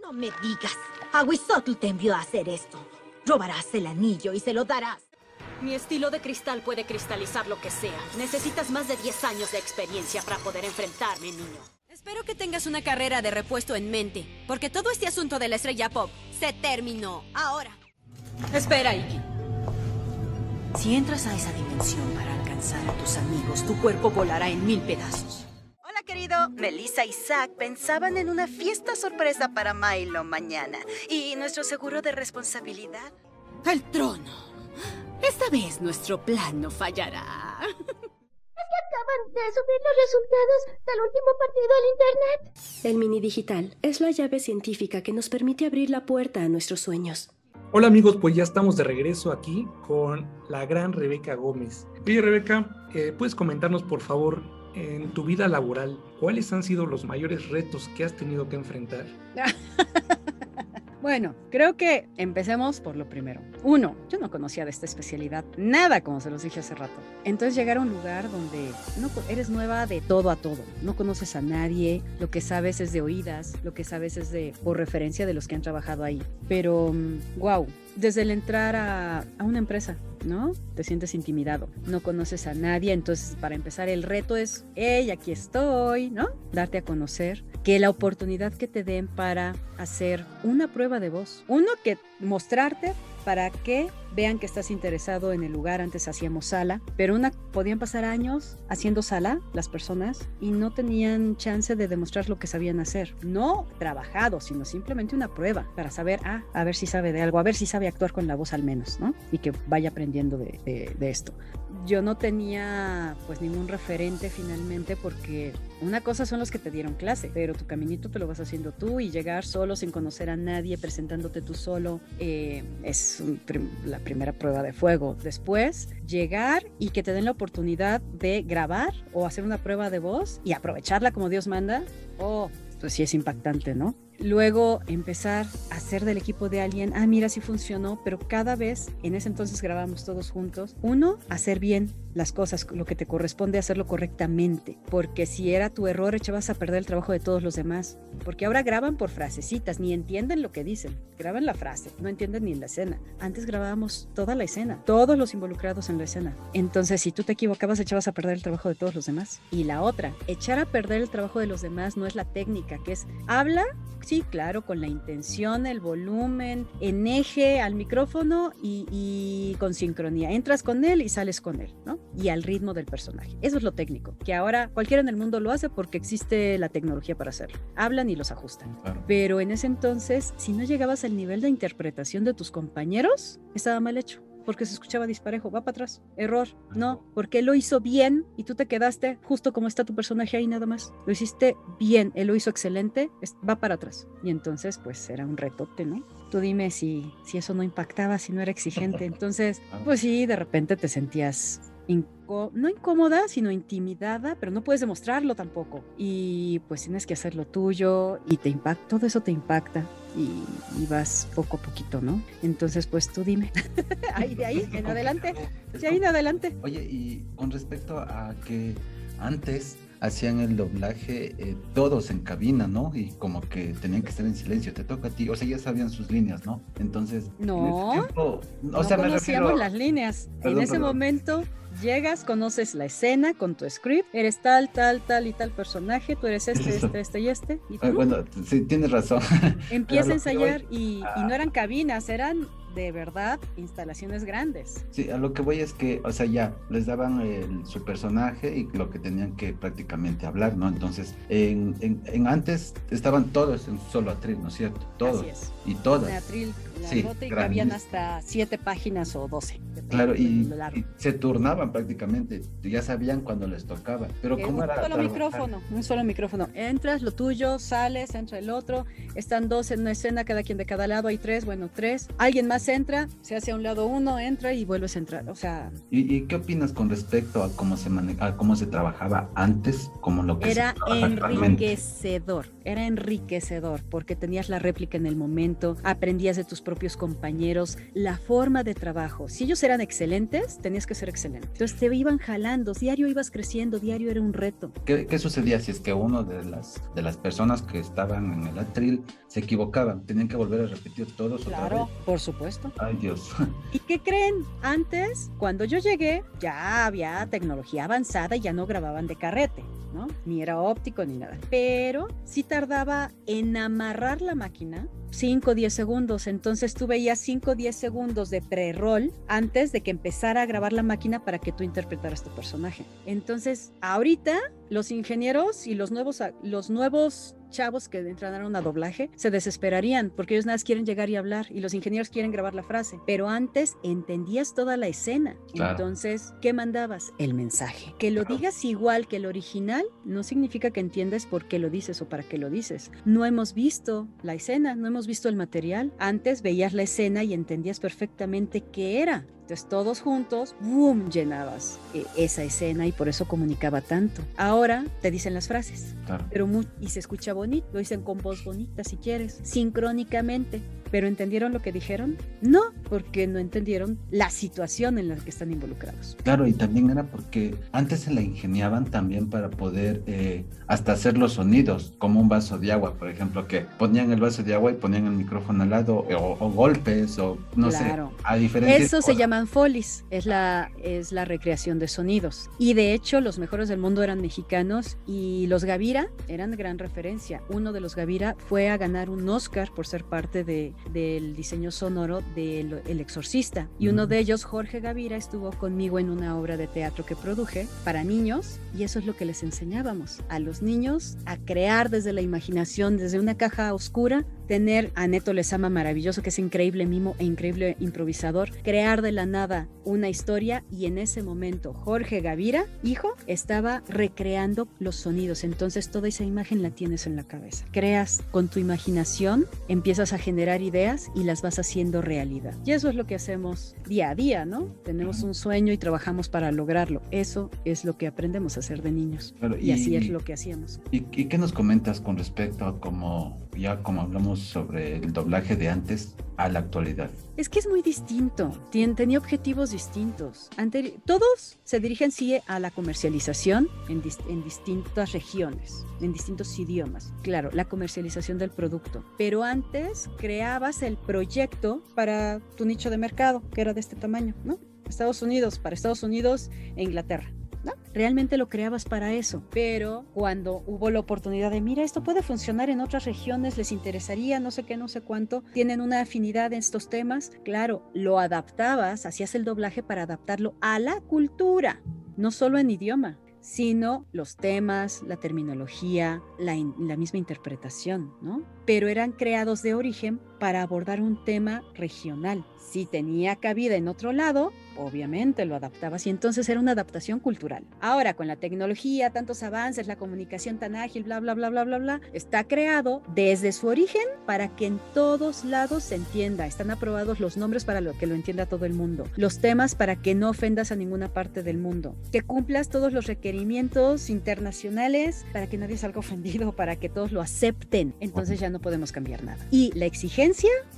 No me digas. Aguizotl te envió a hacer esto. Robarás el anillo y se lo darás. Mi estilo de cristal puede cristalizar lo que sea. Necesitas más de 10 años de experiencia para poder enfrentarme, niño. Espero que tengas una carrera de repuesto en mente, porque todo este asunto de la estrella pop se terminó. Ahora. Espera, Iki. Si entras a esa dimensión para alcanzar a tus amigos, tu cuerpo volará en mil pedazos. Hola, querido. Melissa y Zack pensaban en una fiesta sorpresa para Milo mañana. ¿Y nuestro seguro de responsabilidad? El trono. Esta vez nuestro plan no fallará. Es que acaban de subir los resultados del último partido al Internet. El mini digital es la llave científica que nos permite abrir la puerta a nuestros sueños. Hola amigos, pues ya estamos de regreso aquí con la gran Rebeca Gómez. Oye Rebeca, eh, ¿puedes comentarnos por favor en tu vida laboral cuáles han sido los mayores retos que has tenido que enfrentar? Bueno, creo que empecemos por lo primero. Uno, yo no conocía de esta especialidad nada, como se los dije hace rato. Entonces llegar a un lugar donde no, eres nueva de todo a todo, no conoces a nadie, lo que sabes es de oídas, lo que sabes es de por referencia de los que han trabajado ahí. Pero, wow, mm, desde el entrar a, una empresa, ¿no? Te sientes intimidado, no conoces a nadie, entonces para empezar el reto es, hey, aquí estoy, ¿no? Darte a conocer, que la oportunidad que te den para hacer una prueba de voz, uno que mostrarte para que vean que estás interesado en el lugar. Antes hacíamos sala, pero una podían pasar años haciendo sala las personas y no tenían chance de demostrar lo que sabían hacer. No trabajado, sino simplemente una prueba para saber, ah, a ver si sabe de algo, a ver si sabe actuar con la voz al menos, ¿no? Y que vaya aprendiendo de, de, de esto. Yo no tenía pues ningún referente finalmente porque una cosa son los que te dieron clase, pero tu caminito te lo vas haciendo tú y llegar solo sin conocer a nadie, presentándote tú solo, eh, es prim la primera prueba de fuego. Después, llegar y que te den la oportunidad de grabar o hacer una prueba de voz y aprovecharla como Dios manda. Oh, pues sí es impactante, ¿no? Luego empezar a hacer del equipo de alguien, ah, mira, sí funcionó, pero cada vez, en ese entonces grabamos todos juntos, uno, hacer bien las cosas, lo que te corresponde hacerlo correctamente, porque si era tu error echabas a perder el trabajo de todos los demás, porque ahora graban por frasecitas, ni entienden lo que dicen, graban la frase, no entienden ni la escena. Antes grabábamos toda la escena, todos los involucrados en la escena. Entonces, si tú te equivocabas, echabas a perder el trabajo de todos los demás. Y la otra, echar a perder el trabajo de los demás no es la técnica, que es habla, sí, claro, con la intención, el volumen, en eje al micrófono y, y con sincronía. Entras con él y sales con él, ¿no? y al ritmo del personaje. Eso es lo técnico, que ahora cualquiera en el mundo lo hace porque existe la tecnología para hacerlo. Hablan y los ajustan. Claro. Pero en ese entonces, si no llegabas al nivel de interpretación de tus compañeros, estaba mal hecho porque se escuchaba disparejo, va para atrás, error, no, porque él lo hizo bien y tú te quedaste justo como está tu personaje ahí nada más. Lo hiciste bien, él lo hizo excelente, va para atrás. Y entonces, pues era un retote, ¿no? Tú dime si, si eso no impactaba, si no era exigente. Entonces, pues sí, de repente te sentías No incómoda, sino intimidada, pero no puedes demostrarlo tampoco. Y pues tienes que hacer lo tuyo y te impacta, todo eso te impacta y, y, vas poco a poquito, ¿no? Entonces, pues tú dime, ahí de ahí en adelante, de ahí en adelante. Oye, y con respecto a que antes hacían el doblaje eh, todos en cabina, ¿no? Y como que tenían que estar en silencio, te toca a ti, o sea, ya sabían sus líneas, ¿no? Entonces, no, tiempo, o no sea, conocíamos me refiero... las líneas. Perdón, en ese perdón. momento llegas, conoces la escena con tu script, eres tal, tal, tal y tal personaje, tú eres este, este, este y este. Y tú, ah, bueno, sí, tienes razón. Empieza a ensayar voy... y, ah. y no eran cabinas, eran de verdad instalaciones grandes. Sí, a lo que voy es que, o sea, ya les daban el, su personaje y lo que tenían que prácticamente hablar, ¿no? Entonces, en, en, en antes estaban todos en solo atril, ¿no es cierto? Todos. Así es. Y todas. En atril, la sí, y habían hasta siete páginas o doce. Claro, y, y, se turnaban prácticamente, ya sabían cuando les tocaba. Pero eh, ¿cómo un era? Un solo trabajar? micrófono, un solo micrófono. Entras, lo tuyo, sales, entra el otro. Están dos en una escena, cada quien de cada lado, hay tres, bueno, tres. Alguien más entra, se hace a un lado uno, entra y vuelves a entrar. O sea. ¿Y, y qué opinas con respecto a cómo se maneja, a cómo se trabajaba antes, como lo que era se enriquecedor, era enriquecedor, porque tenías la réplica en el momento, aprendías de tus propios compañeros, la forma de trabajo. Si ellos eran excelentes, tenías que ser excelente. Entonces te iban jalando, diario ibas creciendo, diario era un reto. ¿Qué, qué sucedía si es que uno de las, de las personas que estaban en el atril se equivocaban? ¿Tenían que volver a repetir todo? Claro, por supuesto. Ay, Dios. ¿Y qué creen? Antes, cuando yo llegué, ya había tecnología avanzada y ya no grababan de carrete. ¿no? Ni era óptico ni nada. Pero sí tardaba en amarrar la máquina 5 o 10 segundos. Entonces tú veías 5 o 10 segundos de pre-roll antes de que empezara a grabar la máquina para que tú interpretaras tu personaje. Entonces, ahorita los ingenieros y los nuevos, los nuevos chavos que entraron a doblaje se desesperarían porque ellos nada más quieren llegar y hablar y los ingenieros quieren grabar la frase. Pero antes entendías toda la escena. Claro. Entonces, ¿qué mandabas? El mensaje. Que lo digas igual que el original no significa que entiendas por qué lo dices o para qué lo dices. No hemos visto la escena, no hemos visto el material. Antes veías la escena y entendías perfectamente qué era. Entonces todos juntos, ¡boom!, llenabas eh, esa escena y por eso comunicaba tanto. Ahora te dicen las frases, claro. pero muy, y se escucha bonito, lo dicen con voz bonita si quieres, sincrónicamente. ¿Pero entendieron lo que dijeron? No, porque no entendieron la situación en la que están involucrados. Claro, y también era porque antes se la ingeniaban también para poder eh, hasta hacer los sonidos, como un vaso de agua, por ejemplo, que ponían el vaso de agua y ponían el micrófono al lado, o, golpes, o no sé, a diferentes... Eso se llaman folies, es la, es la recreación de sonidos. Y de hecho, los mejores del mundo eran mexicanos y los Gavira eran gran referencia. Uno de los Gavira fue a ganar un Oscar por ser parte de, del diseño sonoro del El Exorcista. Y uno de ellos, Jorge Gavira, estuvo conmigo en una obra de teatro que produje para niños y eso es lo que les enseñábamos a los niños a crear desde la imaginación, desde una caja oscura, tener a Neto Lezama maravilloso, que es increíble mimo e increíble improvisador, crear de la nada una historia y en ese momento Jorge Gavira, hijo, estaba recreando los sonidos. Entonces toda esa imagen la tienes en la cabeza. Creas con tu imaginación, empiezas a generar ideas y las vas haciendo realidad. Y eso es lo que hacemos día a día, ¿no? Tenemos un sueño y trabajamos para lograrlo. Eso es lo que aprendemos a hacer de niños. y, así es lo que hacíamos. ¿Y, qué nos comentas con respecto a cómo, ya como hablamos sobre el doblaje de antes a la actualidad? Es que es muy distinto, tenía objetivos distintos. todos se dirigen sí a la comercialización en, en distintas regiones, en distintos idiomas. Claro, la comercialización del producto. Pero antes creabas el proyecto para tu nicho de mercado, que era de este tamaño, ¿no? Estados Unidos, para Estados Unidos e Inglaterra. Realmente lo creabas para eso, pero cuando hubo la oportunidad de, mira, esto puede funcionar en otras regiones, les interesaría, no sé qué, no sé cuánto, tienen una afinidad en estos temas, claro, lo adaptabas, hacías el doblaje para adaptarlo a la cultura, no solo en idioma sino los temas, la terminología, la, la, misma interpretación, ¿no? Pero eran creados de origen para abordar un tema regional. Si tenía cabida en otro lado, obviamente lo adaptabas y entonces era una adaptación cultural. Ahora, con la tecnología, tantos avances, la comunicación tan ágil, bla, bla, bla, bla, bla, bla, está creado desde su origen para que en todos lados se entienda. Están aprobados los nombres para lo que lo entienda todo el mundo. Los temas para que no ofendas a ninguna parte del mundo. Que cumplas todos los requerimientos internacionales para que nadie salga ofendido, para que todos lo acepten. Entonces ya no podemos cambiar nada. Y la exigencia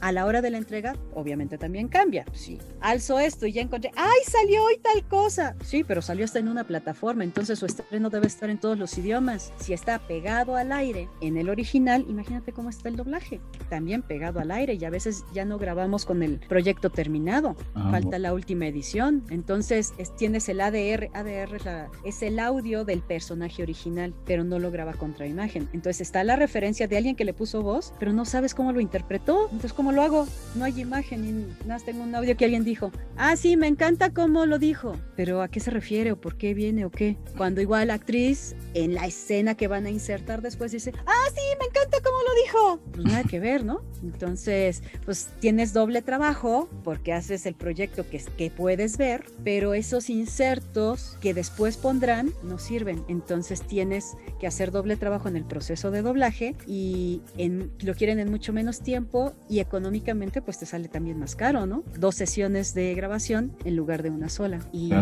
a la hora de la entrega, obviamente también cambia. Sí, alzo esto y ya encontré ¡ay, salió hoy tal cosa! Sí, pero salió hasta en una plataforma, entonces su estreno debe estar en todos los idiomas. Si está pegado al aire en el original, imagínate cómo está el doblaje. También pegado al aire y a veces ya no grabamos con el proyecto terminado. Ah, Falta la última edición. Entonces tienes el ADR, ADR es, es el audio del personaje original, pero no lo graba contra imagen. Entonces está la referencia de alguien que le puso voz, pero no sabes cómo lo interpretó. Entonces, ¿cómo lo hago? No hay imagen y nada tengo un audio que alguien dijo, ah, sí, me encanta cómo lo dijo, pero ¿a qué se refiere o por qué viene o qué? Cuando igual la actriz en la escena que van a insertar después dice, ah, sí, me encanta cómo lo dijo. Pues nada que ver, ¿no? Entonces, pues tienes doble trabajo porque haces el proyecto que, que puedes ver, pero esos insertos que después pondrán no sirven. Entonces tienes que hacer doble trabajo en el proceso de doblaje y en, lo quieren en mucho menos tiempo y económicamente pues te sale también más caro, ¿no? Dos sesiones de grabación en lugar de una sola. Y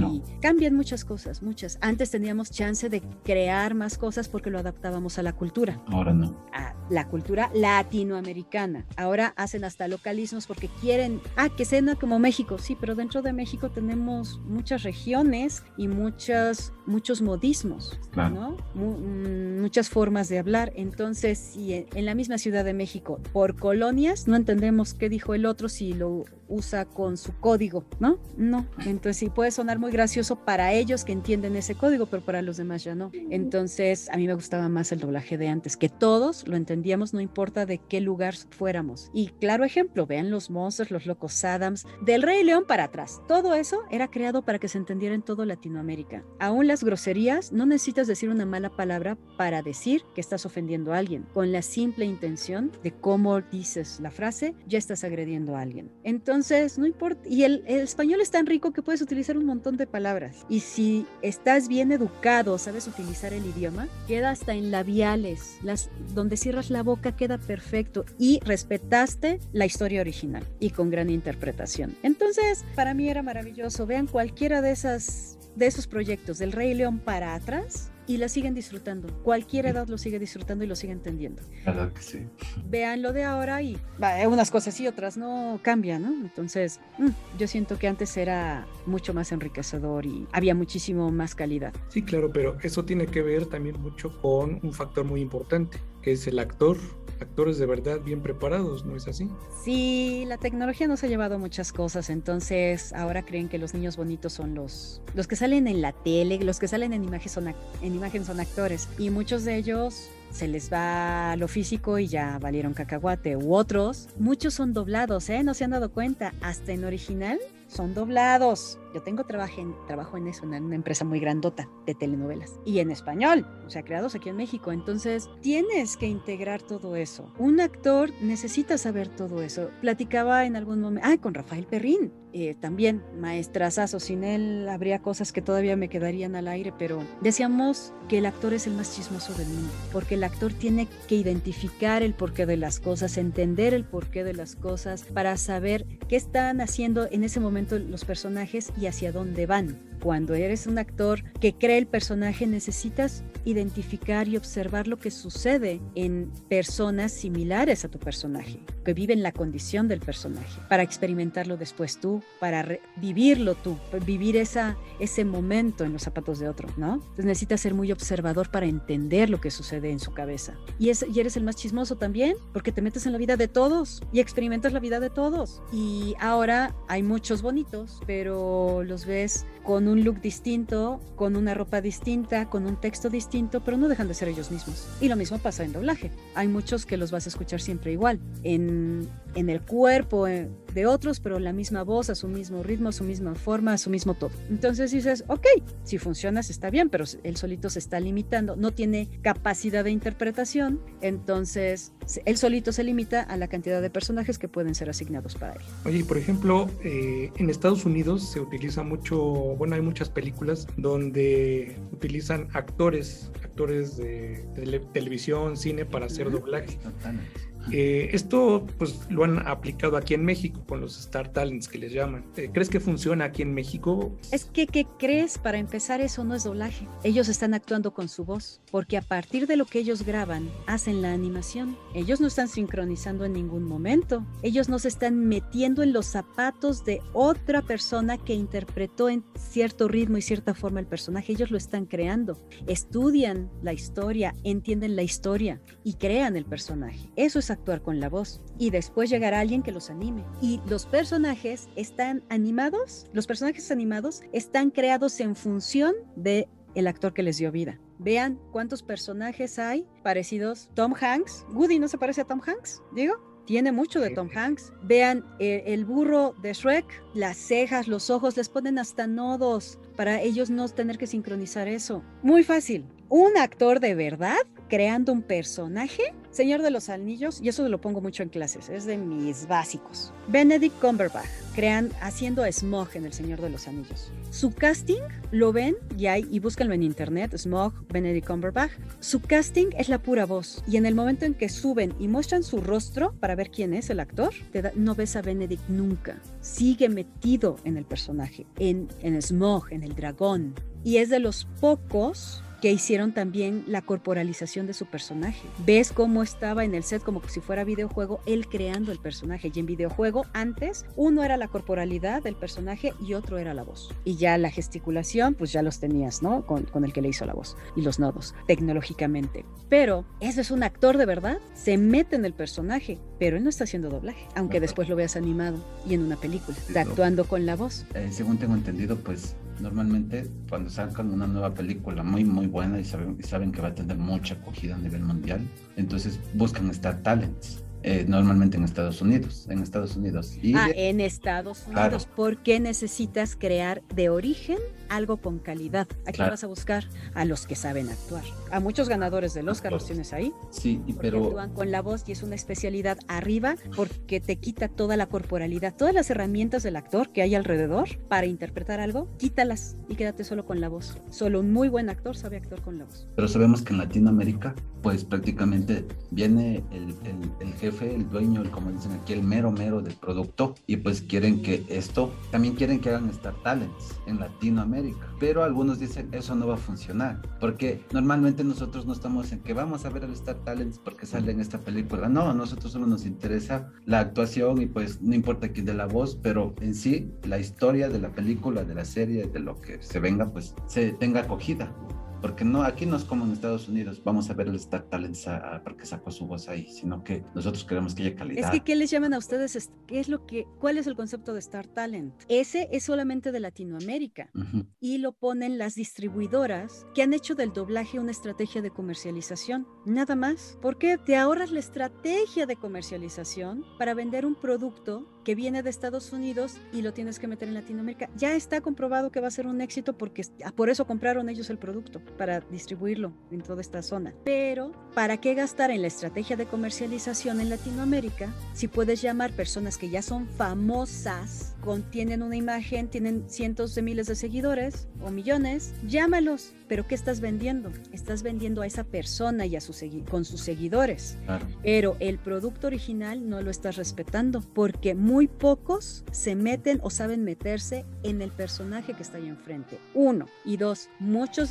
cambian muchas cosas, muchas. Antes teníamos chance de crear más cosas porque lo adaptábamos a la cultura. Ahora no. A la cultura latinoamericana. Ahora hacen hasta localismos porque quieren, ah, que sea como México. Sí, pero dentro de México tenemos muchas regiones y muchas, muchos modismos, ¿no? Mm, muchas formas de hablar. Entonces, si en la misma Ciudad de México, por colonias, no entendemos qué dijo el otro si lo usa con su código, ¿no? No. Entonces sí puede sonar muy gracioso para ellos que entienden ese código, pero para los demás ya no. Entonces a mí me gustaba más el doblaje de antes, que todos lo entendíamos, no importa de qué lugar fuéramos. Y claro ejemplo, vean los monstruos, los locos Adams, del Rey León para atrás. Todo eso era creado para que se entendiera en todo Latinoamérica. Aún las groserías, no necesitas decir una mala palabra para decir que estás ofendiendo a alguien. Con la simple intención de cómo dices la frase, ya estás agrediendo a alguien. Entonces, entonces, no importa. Y el, español es tan rico que puedes utilizar un montón de palabras. Y si estás bien educado, sabes utilizar el idioma, queda hasta en labiales. Las, donde cierras la boca queda perfecto. Y respetaste la historia original y con gran interpretación. Entonces, para mí era maravilloso. Vean cualquiera de esas de esos proyectos del Rey León para atrás y la siguen disfrutando. Cualquier edad lo sigue disfrutando y lo sigue entendiendo. Claro que sí. Vean lo de ahora y va, unas cosas y otras no cambian, ¿no? Entonces, mm, yo siento que antes era mucho más enriquecedor y había muchísimo más calidad. Sí, claro, pero eso tiene que ver también mucho con un factor muy importante, que es el actor actores de verdad bien preparados, ¿no es así? Sí, la tecnología nos ha llevado muchas cosas, entonces ahora creen que los niños bonitos son los, los que salen en la tele, los que salen en imagen son, en imagen son actores y muchos de ellos se les va lo físico y ya valieron cacahuate. U otros, muchos son doblados, ¿eh? No se han dado cuenta. Hasta en original son doblados. Yo tengo trabajo en, trabajo en eso, en una empresa muy grandota de telenovelas. Y en español, o sea, creados aquí en México. Entonces, tienes que integrar todo eso. Un actor necesita saber todo eso. Platicaba en algún momento, ah, con Rafael Perrín. Eh, también maestrazazo, sin él habría cosas que todavía me quedarían al aire, pero decíamos que el actor es el más chismoso del mundo, porque el actor tiene que identificar el porqué de las cosas, entender el porqué de las cosas, para saber qué están haciendo en ese momento los personajes y hacia dónde van. Cuando eres un actor que cree el personaje, necesitas identificar y observar lo que sucede en personas similares a tu personaje, que viven la condición del personaje, para experimentarlo después tú, para vivirlo tú, vivir esa, ese momento en los zapatos de otro, ¿no? Entonces necesitas ser muy observador para entender lo que sucede en su cabeza. Y, es, y eres el más chismoso también, porque te metes en la vida de todos y experimentas la vida de todos. Y ahora hay muchos bonitos, pero los ves con un look distinto, con una ropa distinta, con un texto distinto, pero no dejan de ser ellos mismos. Y lo mismo pasa en doblaje. Hay muchos que los vas a escuchar siempre igual, en, en el cuerpo eh, de otros, pero la misma voz, a su mismo ritmo, a su misma forma, a su mismo todo. Entonces dices, ok, si funcionas está bien, pero él solito se está limitando, no tiene capacidad de interpretación, entonces él solito se limita a la cantidad de personajes que pueden ser asignados para él. Oye, por ejemplo, eh, en Estados Unidos se utiliza mucho, bueno, hay muchas películas donde utilizan actores, actores de, televisión, cine para hacer doblaje. Eh, esto pues lo han aplicado aquí en México con los Star Talents que les llaman. Eh, ¿Crees que funciona aquí en México? Es que, ¿qué crees? Para empezar, eso no es doblaje. Ellos están actuando con su voz, porque a partir de lo que ellos graban, hacen la animación. Ellos no están sincronizando en ningún momento. Ellos no se están metiendo en los zapatos de otra persona que interpretó en cierto ritmo y cierta forma el personaje. Ellos lo están creando. Estudian la historia, entienden la historia y crean el personaje. Eso es actuar con la voz y después llegará alguien que los anime. Y los personajes están animados, los personajes animados están creados en función de el actor que les dio vida. Vean cuántos personajes hay parecidos. Tom Hanks, Woody no se parece a Tom Hanks, digo. Tiene mucho de Tom Hanks. Vean el, el burro de Shrek, las cejas, los ojos, les ponen hasta nodos para ellos no tener que sincronizar eso. Muy fácil. Un actor de verdad creando un personaje, Señor de los Anillos, y eso lo pongo mucho en clases, es de mis básicos. Benedict Cumberbatch, crean, haciendo a Smog en El Señor de los Anillos. Su casting lo ven y hay, y búscanlo en internet, Smog, Benedict Cumberbatch. Su casting es la pura voz, y en el momento en que suben y muestran su rostro para ver quién es el actor, no ves a Benedict nunca. Sigue metido en el personaje, en, en Smog, en el dragón. Y es de los pocos que hicieron también la corporalización de su personaje. Ves cómo estaba en el set como si fuera videojuego, él creando el personaje. Y en videojuego, antes, uno era la corporalidad del personaje y otro era la voz. Y ya la gesticulación, pues ya los tenías, ¿no? Con, con el que le hizo la voz y los nodos, tecnológicamente. Pero eso es un actor de verdad, se mete en el personaje, pero él no está haciendo doblaje, aunque después lo veas animado y en una película, está actuando con la voz. Eh, según tengo entendido, pues normalmente cuando sacan una nueva película muy muy buena y saben, y saben que va a tener mucha acogida a nivel mundial, entonces buscan Star Talents eh, normalmente en Estados Unidos, en Estados Unidos. Y ah, en Estados Unidos. ¿Por qué necesitas crear de origen algo con calidad? ¿A quién vas a buscar? A los que saben actuar. A muchos ganadores del Oscar los tienes ahí. Sí, pero... Actúan con la voz y es una especialidad arriba porque te quita toda la corporalidad, todas las herramientas del actor que hay alrededor para interpretar algo, quítalas y quédate solo con la voz. Solo un muy buen actor sabe actuar con la voz. Pero sabemos que en Latinoamérica, pues prácticamente viene el, el, el jefe, el dueño, el, como dicen aquí, el mero mero del producto y pues quieren que esto, también quieren que hagan Star Talents en Latinoamérica. Pero algunos dicen eso no va a funcionar porque normalmente nosotros no estamos en que vamos a ver el Star Talents porque sale en esta película. No, a nosotros solo nos interesa la actuación y pues no importa quién de la voz, pero en sí la historia de la película, de la serie, de lo que se venga, pues se tenga acogida porque no aquí no es como en Estados Unidos vamos a ver el Star Talent porque sacó su voz ahí sino que nosotros queremos que haya calidad. Es que qué les llaman a ustedes qué es lo que cuál es el concepto de Star Talent ese es solamente de Latinoamérica. Y lo ponen las distribuidoras que han hecho del doblaje una estrategia de comercialización nada más. Porque te ahorras la estrategia de comercialización para vender un producto que viene de Estados Unidos y lo tienes que meter en Latinoamérica. Ya está comprobado que va a ser un éxito porque por eso compraron ellos el producto, para distribuirlo en toda esta zona. Pero, ¿para qué gastar en la estrategia de comercialización en Latinoamérica si puedes llamar personas que ya son famosas, contienen una imagen, tienen cientos de miles de seguidores o millones? Llámalos. Pero ¿qué estás vendiendo? Estás vendiendo a esa persona y a su con sus seguidores. Pero el producto original no lo estás respetando porque muy pocos se meten o saben meterse en el personaje que está ahí enfrente. Uno. Y dos, muchos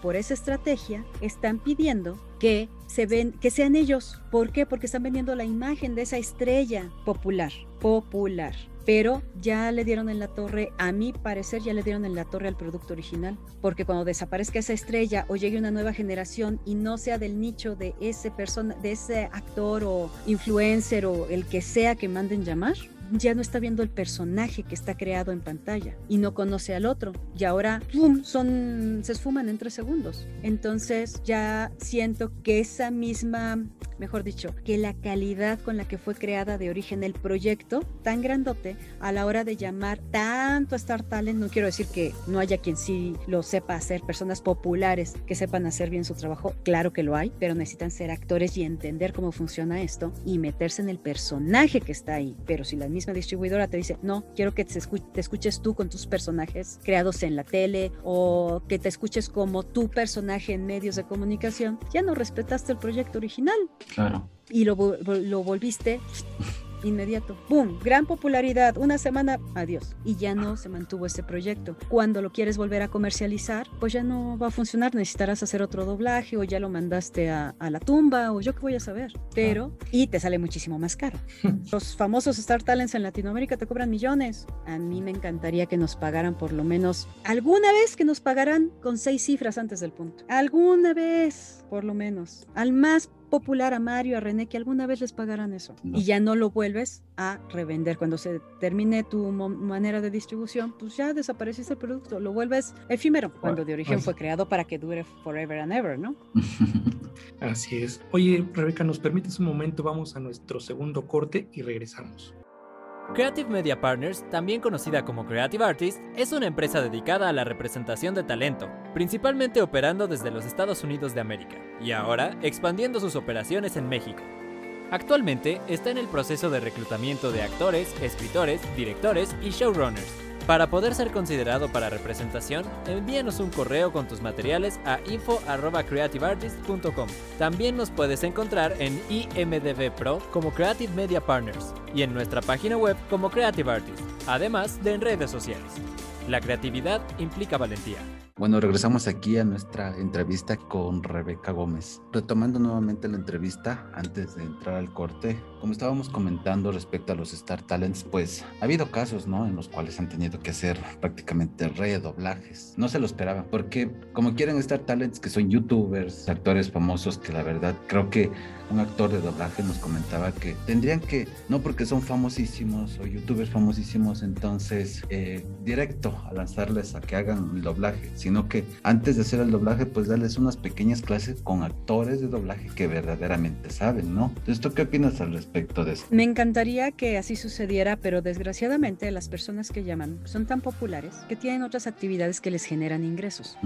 por esa estrategia están pidiendo que se ven, que sean ellos. ¿Por qué? Porque están vendiendo la imagen de esa estrella popular, popular pero ya le dieron en la torre, a mi parecer ya le dieron en la torre al producto original, porque cuando desaparezca esa estrella o llegue una nueva generación y no sea del nicho de ese persona, de ese actor o influencer o el que sea que manden llamar, ya no está viendo el personaje que está creado en pantalla y no conoce al otro. Y ahora, son, se esfuman en tres segundos. Entonces ya siento que esa misma, mejor dicho, que la calidad con la que fue creada de origen el proyecto, tan grandote, a la hora de llamar tanto a Star Talent, no quiero decir que no haya quien sí lo sepa hacer, personas populares que sepan hacer bien su trabajo, claro que lo hay, pero necesitan ser actores y entender cómo funciona esto y meterse en el personaje que está ahí. Pero si la misma distribuidora te dice, no, quiero que te, escuches tú con tus personajes creados en la tele o que te escuches como tu personaje en medios de comunicación, ya no respetaste el proyecto original. Claro. Y lo, lo volviste inmediato. ¡Boom! Gran popularidad. Una semana, adiós. Y ya no se mantuvo este proyecto. Cuando lo quieres volver a comercializar, pues ya no va a funcionar. Necesitarás hacer otro doblaje o ya lo mandaste a, la tumba o yo qué voy a saber. Pero, y te sale muchísimo más caro. Los famosos Star Talents en Latinoamérica te cobran millones. A mí me encantaría que nos pagaran por lo menos alguna vez que nos pagaran con seis cifras antes del punto. Alguna vez, por lo menos. Al más popular a Mario, a René, que alguna vez les pagaran eso. Y ya no lo vuelves a revender. Cuando se termine tu manera de distribución, pues ya desapareciste el producto, lo vuelves efímero, cuando de origen fue creado para que dure forever and ever, ¿no? Así es. Oye, Rebeca, ¿nos permites un momento? Vamos a nuestro segundo corte y regresamos. Creative Media Partners, también conocida como Creative Artists, es una empresa dedicada a la representación de talento, principalmente operando desde los Estados Unidos de América, y ahora expandiendo sus operaciones en México. Actualmente está en el proceso de reclutamiento de actores, escritores, directores y showrunners para poder ser considerado para representación, envíanos un correo con tus materiales a info.creativeartist.com. También nos puedes encontrar en IMDB Pro como Creative Media Partners y en nuestra página web como Creative Artist, además de en redes sociales. La creatividad implica valentía. Bueno, regresamos aquí a nuestra entrevista con Rebeca Gómez. Retomando nuevamente la entrevista, antes de entrar al corte, como estábamos comentando respecto a los Star Talents, pues ha habido casos, ¿no? En los cuales han tenido que hacer prácticamente redoblajes. No se lo esperaban, porque como quieren Star Talents, que son youtubers, actores famosos, que la verdad creo que un actor de doblaje nos comentaba que tendrían que, no porque son famosísimos o youtubers famosísimos, entonces eh, directo a lanzarles a que hagan el doblaje sino que antes de hacer el doblaje, pues darles unas pequeñas clases con actores de doblaje que verdaderamente saben, ¿no? Entonces, ¿tú qué opinas al respecto de eso? Me encantaría que así sucediera, pero desgraciadamente las personas que llaman son tan populares que tienen otras actividades que les generan ingresos.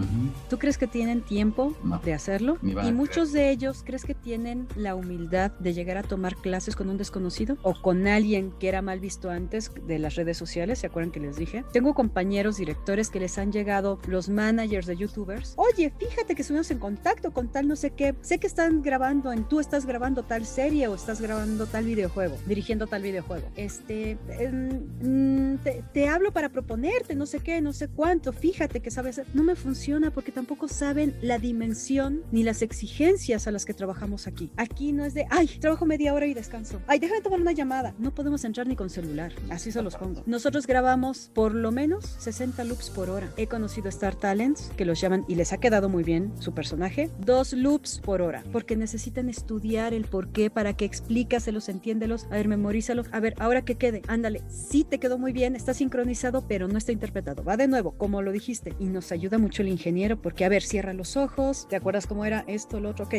¿Tú crees que tienen tiempo de hacerlo? Y muchos de ellos, ¿crees que tienen la humildad de llegar a tomar clases con un desconocido o con alguien que era mal visto antes de las redes sociales? ¿Se acuerdan que les dije? Tengo compañeros directores que les han llegado los managers de youtubers, oye, fíjate que estuvimos en contacto con tal no sé qué, sé que están grabando en tú estás grabando tal serie o estás grabando tal videojuego, dirigiendo tal videojuego. Este, em, te, te hablo para proponerte no sé qué, no sé cuánto, fíjate que sabes, no me funciona porque tampoco saben la dimensión ni las exigencias a las que trabajamos aquí. Aquí no es de, ay, trabajo media hora y descanso. Ay, déjame tomar una llamada. No podemos entrar ni con celular. Así se los pongo. Nosotros grabamos por lo menos 60 loops por hora. He conocido Star Talents que los llaman y les ha quedado muy bien su personaje. Dos loops por hora. Porque necesitan estudiar el por qué, para que entiéndelos. A ver, memorízalos. A ver, ahora que quede. Ándale. Sí te quedó muy bien, está sincronizado, pero no está interpretado. Va de nuevo, como lo dijiste. Y nos ayuda mucho el ingeniero porque, a ver, cierra los ojos. ¿Te acuerdas cómo era esto, lo otro? Ok.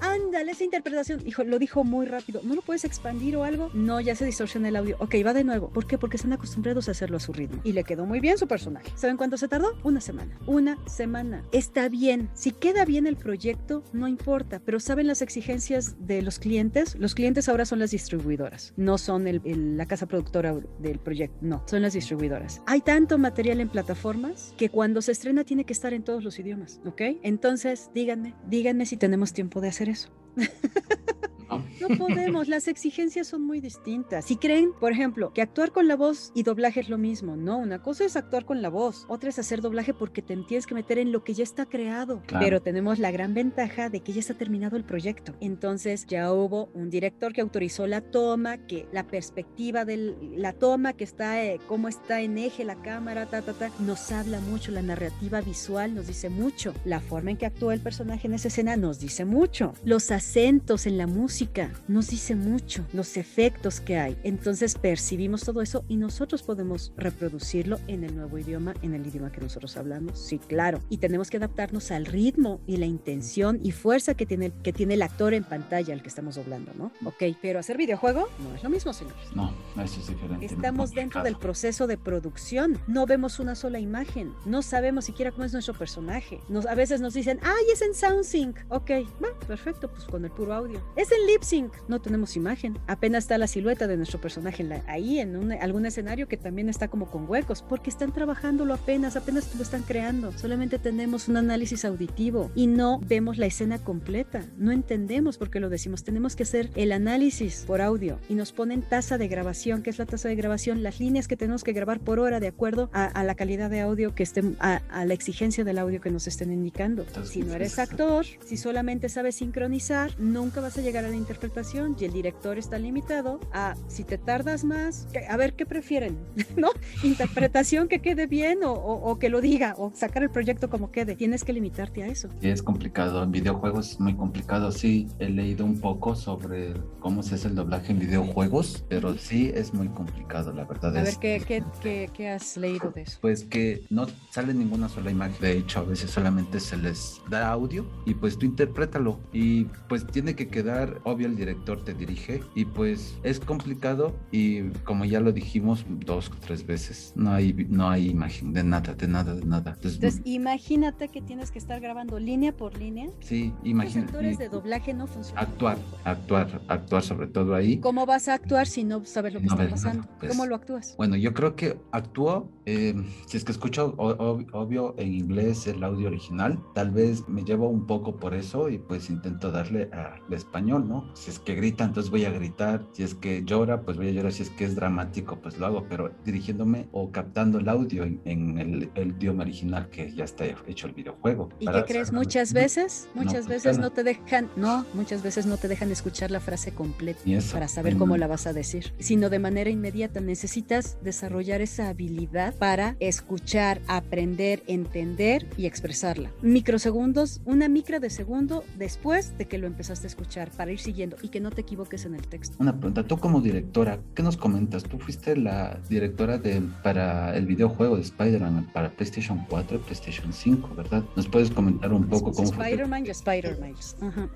Ándale, esa interpretación. Hijo, lo dijo muy rápido. ¿No lo puedes expandir o algo? No, ya se distorsiona el audio. Ok, va de nuevo. ¿Por qué? Porque están acostumbrados a hacerlo a su ritmo. Y le quedó muy bien su personaje. ¿Saben cuánto se tardó? Una semana. Una semana. Está bien. Si queda bien el proyecto, no importa. Pero ¿saben las exigencias de los clientes? Los clientes ahora son las distribuidoras. No son el, el, la casa productora del proyecto. No, son las distribuidoras. Hay tanto material en plataformas que cuando se estrena tiene que estar en todos los idiomas. ¿Ok? Entonces, díganme, díganme si tenemos tiempo de hacer eso. No podemos, las exigencias son muy distintas. Si creen, por ejemplo, que actuar con la voz y doblaje es lo mismo, no, una cosa es actuar con la voz, otra es hacer doblaje porque te tienes que meter en lo que ya está creado. Claro. Pero tenemos la gran ventaja de que ya está terminado el proyecto. Entonces ya hubo un director que autorizó la toma, que la perspectiva de la toma, que está, eh, cómo está en eje la cámara, ta, ta, ta, nos habla mucho, la narrativa visual nos dice mucho, la forma en que actúa el personaje en esa escena nos dice mucho, los acentos en la música nos dice mucho, los efectos que hay. Entonces percibimos todo eso y nosotros podemos reproducirlo en el nuevo idioma, en el idioma que nosotros hablamos. Sí, claro. Y tenemos que adaptarnos al ritmo y la intención y fuerza que tiene, que tiene el actor en pantalla al que estamos doblando, ¿no? Ok, pero hacer videojuego no es lo mismo, señores. No, eso es diferente. Estamos dentro del proceso de producción. No vemos una sola imagen. No sabemos siquiera cómo es nuestro personaje. Nos, a veces nos dicen, ay, es en SoundSync. Ok, va, perfecto, pues con el puro audio. Es en LipSync. No tenemos imagen. Apenas está la silueta de nuestro personaje en la, ahí en un, algún escenario que también está como con huecos, porque están trabajándolo apenas, apenas lo están creando. Solamente tenemos un análisis auditivo y no vemos la escena completa. No entendemos por qué lo decimos. Tenemos que hacer el análisis por audio y nos ponen tasa de grabación. ¿Qué es la tasa de grabación? Las líneas que tenemos que grabar por hora de acuerdo a, a la calidad de audio que estén, a, a, la exigencia del audio que nos estén indicando. Si no eres actor, si solamente sabes sincronizar, nunca vas a llegar a la interpretación y el director está limitado a si te tardas más, a ver qué prefieren, ¿no? Interpretación que quede bien o, o, o, que lo diga o sacar el proyecto como quede. Tienes que limitarte a eso. Sí, es complicado. En videojuegos es muy complicado. Sí, he leído un poco sobre cómo se hace el doblaje en videojuegos, pero sí es muy complicado, la verdad. A es... ver, ¿qué, qué, qué, ¿qué has leído de eso? Pues que no sale ninguna sola imagen. De hecho, a veces solamente se les da audio y pues tú interprétalo. Y pues tiene que quedar, obvio, el director te dirige y pues es complicado y como ya lo dijimos dos o tres veces, no hay, no hay imagen de nada, de nada, de nada. Entonces, Entonces imagínate que tienes que estar grabando línea por línea. Sí, imagínate. Los actores de doblaje no funcionan. Actuar, actuar, actuar sobre todo ahí. ¿Cómo vas a actuar si no sabes lo que no está pasando? Nada, pues, ¿Cómo lo actúas? Bueno, yo creo que actúo, eh, si es que escucho ob obvio en inglés el audio original, tal vez me llevo un poco por eso y pues intento darle al español, ¿no? Si es que grita, entonces voy a gritar, si es que llora, pues voy a llorar, si es que es dramático, pues lo hago, pero dirigiéndome o captando el audio en, en el, el, idioma original que ya está hecho el videojuego. ¿Y qué crees? Muchas veces, muchas no, veces no te dejan, no, muchas veces no te dejan escuchar la frase completa para saber cómo la vas a decir, sino de manera inmediata necesitas desarrollar esa habilidad para escuchar, aprender, entender y expresarla. Microsegundos, una micra de segundo después de que lo empezaste a escuchar para ir siguiendo y que no te equivoques en el texto. Una pregunta, tú como directora, ¿qué nos comentas? Tú fuiste la directora de, para el videojuego de Spider-Man para PlayStation 4 y PlayStation 5, ¿verdad? ¿Nos puedes comentar un poco cómo fue? Spider-Man y Spider-Man.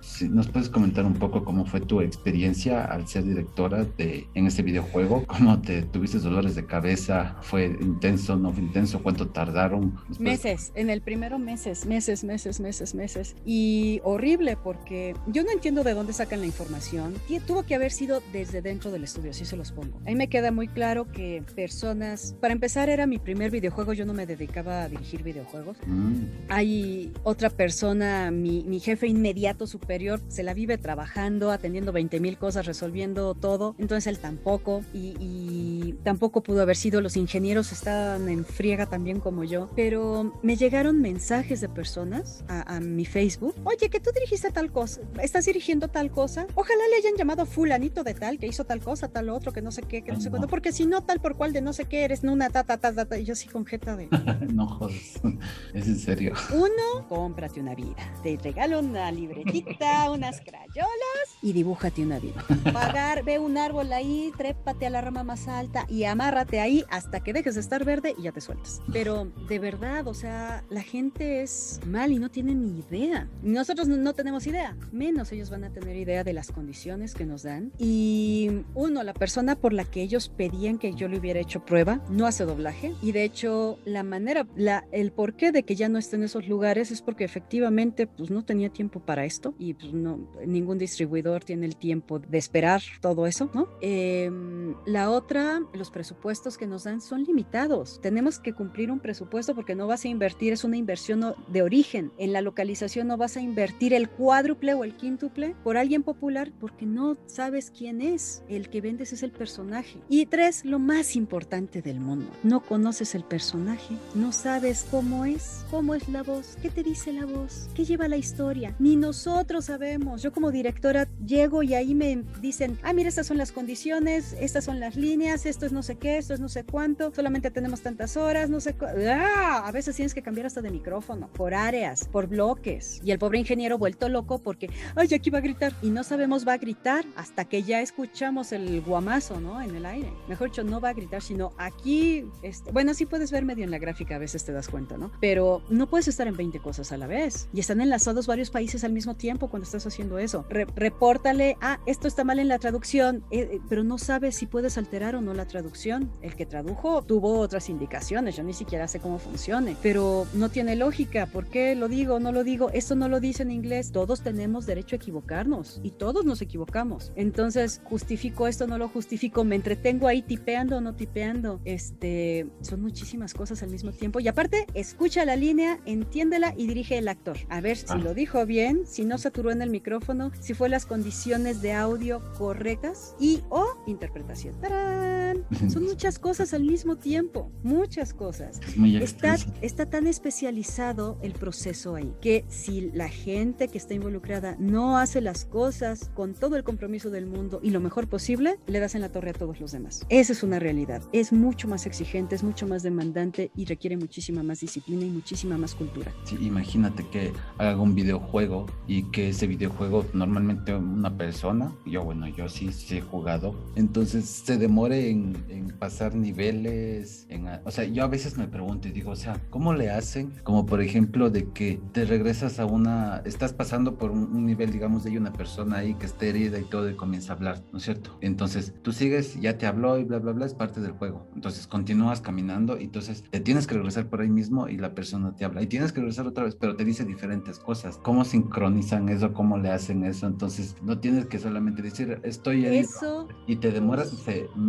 Sí, ¿Nos puedes comentar un poco cómo fue tu experiencia al ser directora de, en este videojuego? ¿Cómo te tuviste dolores de cabeza? ¿Fue intenso? ¿No fue intenso? ¿Cuánto tardaron? Meses, en el primero meses, meses, meses, meses, meses. Y horrible porque yo no entiendo de dónde sacan la información información, tuvo que haber sido desde dentro del estudio, así se los pongo. A mí me queda muy claro que personas, para empezar era mi primer videojuego, yo no me dedicaba a dirigir videojuegos. Mm. Hay otra persona, mi, mi, jefe inmediato superior, se la vive trabajando, atendiendo 20 mil cosas, resolviendo todo, entonces él tampoco, y, y tampoco pudo haber sido, los ingenieros estaban en friega también como yo, pero me llegaron mensajes de personas a, a mi Facebook, oye, que tú dirigiste tal cosa, estás dirigiendo tal cosa, ojalá le hayan llamado fulanito de tal, que hizo tal cosa, tal otro, que no sé qué, que no sé cuándo, porque si no, tal por cual de no sé qué, eres una ta, ta, ta, ta, y yo así con jeta de... no jodas, es en serio. Uno, cómprate una vida, te regalo una libretita, unas crayolas y dibújate una vida. Pagar, ve un árbol ahí, trépate a la rama más alta y amárrate ahí hasta que dejes de estar verde y ya te sueltas. Pero de verdad, o sea, la gente es mal y no tiene ni idea. Nosotros no tenemos idea, menos ellos van a tener idea de las condiciones que nos dan. Y uno, la persona por la que ellos pedían que yo le hubiera hecho prueba, no hace doblaje. Y de hecho, la manera, la, el porqué de que ya no esté en esos lugares es porque efectivamente pues no tenía tiempo para esto y pues no, ningún distribuidor tiene el tiempo de esperar todo eso, ¿no? Em, la otra, los presupuestos que nos dan son limitados. Tenemos que cumplir un presupuesto porque no vas a invertir, es una inversión de origen. En la localización no vas a invertir el cuádruple o el quíntuple por alguien popular porque no sabes quién es. El que vendes es el personaje. Y tres, lo más importante del mundo. No conoces el personaje, no sabes cómo es, cómo es la voz, qué te dice la voz, qué lleva la historia. Ni nosotros sabemos. Yo como directora llego y ahí me dicen, ah, mira, estas son las condiciones, estas son las líneas, esto es no sé qué, esto es no sé cuánto, solamente tenemos tantas horas, no sé ¡Ah! A veces tienes que cambiar hasta de micrófono, por áreas, por bloques. Y el pobre ingeniero vuelto loco porque, ay, aquí va a gritar. Y no sabemos va a gritar hasta que ya escuchamos el guamazo, ¿no? En el aire. Mejor dicho, no va a gritar, sino aquí, este, bueno, sí puedes ver medio en la gráfica, a veces te das cuenta, ¿no? Pero no puedes estar en 20 cosas a la vez. Y están enlazados varios países al mismo tiempo cuando estás haciendo eso. repórtale, ah, esto está mal en la traducción, eh, eh, pero no sabes si puedes alterar o no la traducción. El que tradujo tuvo otras indicaciones, yo ni siquiera sé cómo funcione, pero no tiene lógica. ¿Por qué lo digo? No lo digo. Esto no lo dice en inglés. Todos tenemos derecho a equivocarnos y todos nos equivocamos. Entonces, justifico esto, no lo justifico, me entretengo ahí tipeando o no tipeando. Este, son muchísimas cosas al mismo tiempo. Y aparte, escucha la línea, entiéndela y dirige el actor. A ver si ah. lo dijo bien, si no saturó en el micrófono, si fue las condiciones de audio correctas y o interpretación. ¡Tarán! Son muchas cosas al mismo tiempo, muchas cosas. está, está tan especializado el proceso ahí que si la gente que está involucrada no hace las cosas con todo el compromiso del mundo y lo mejor posible, le das en la torre a todos los demás. Esa es una realidad. Es mucho más exigente, es mucho más demandante y requiere muchísima más disciplina y muchísima más cultura. Sí, imagínate que haga un videojuego y que ese videojuego normalmente una persona, yo bueno, yo sí, sí he jugado, entonces se demore en, en pasar niveles, en, o sea, yo a veces me pregunto y digo, o sea, ¿cómo le hacen? Como por ejemplo de que te regresas a una, estás pasando por un, nivel, digamos, de una persona ahí que esté herida y todo y comienza a hablar, ¿no es cierto? Entonces tú sigues, ya te habló y bla, bla, bla, es parte del juego. Entonces continúas caminando y entonces te tienes que regresar por ahí mismo y la persona te habla. Y tienes que regresar otra vez, pero te dice diferentes cosas. ¿Cómo sincronizan eso? ¿Cómo le hacen eso? Entonces no tienes que solamente decir, estoy ahí. Eso. Y te demoras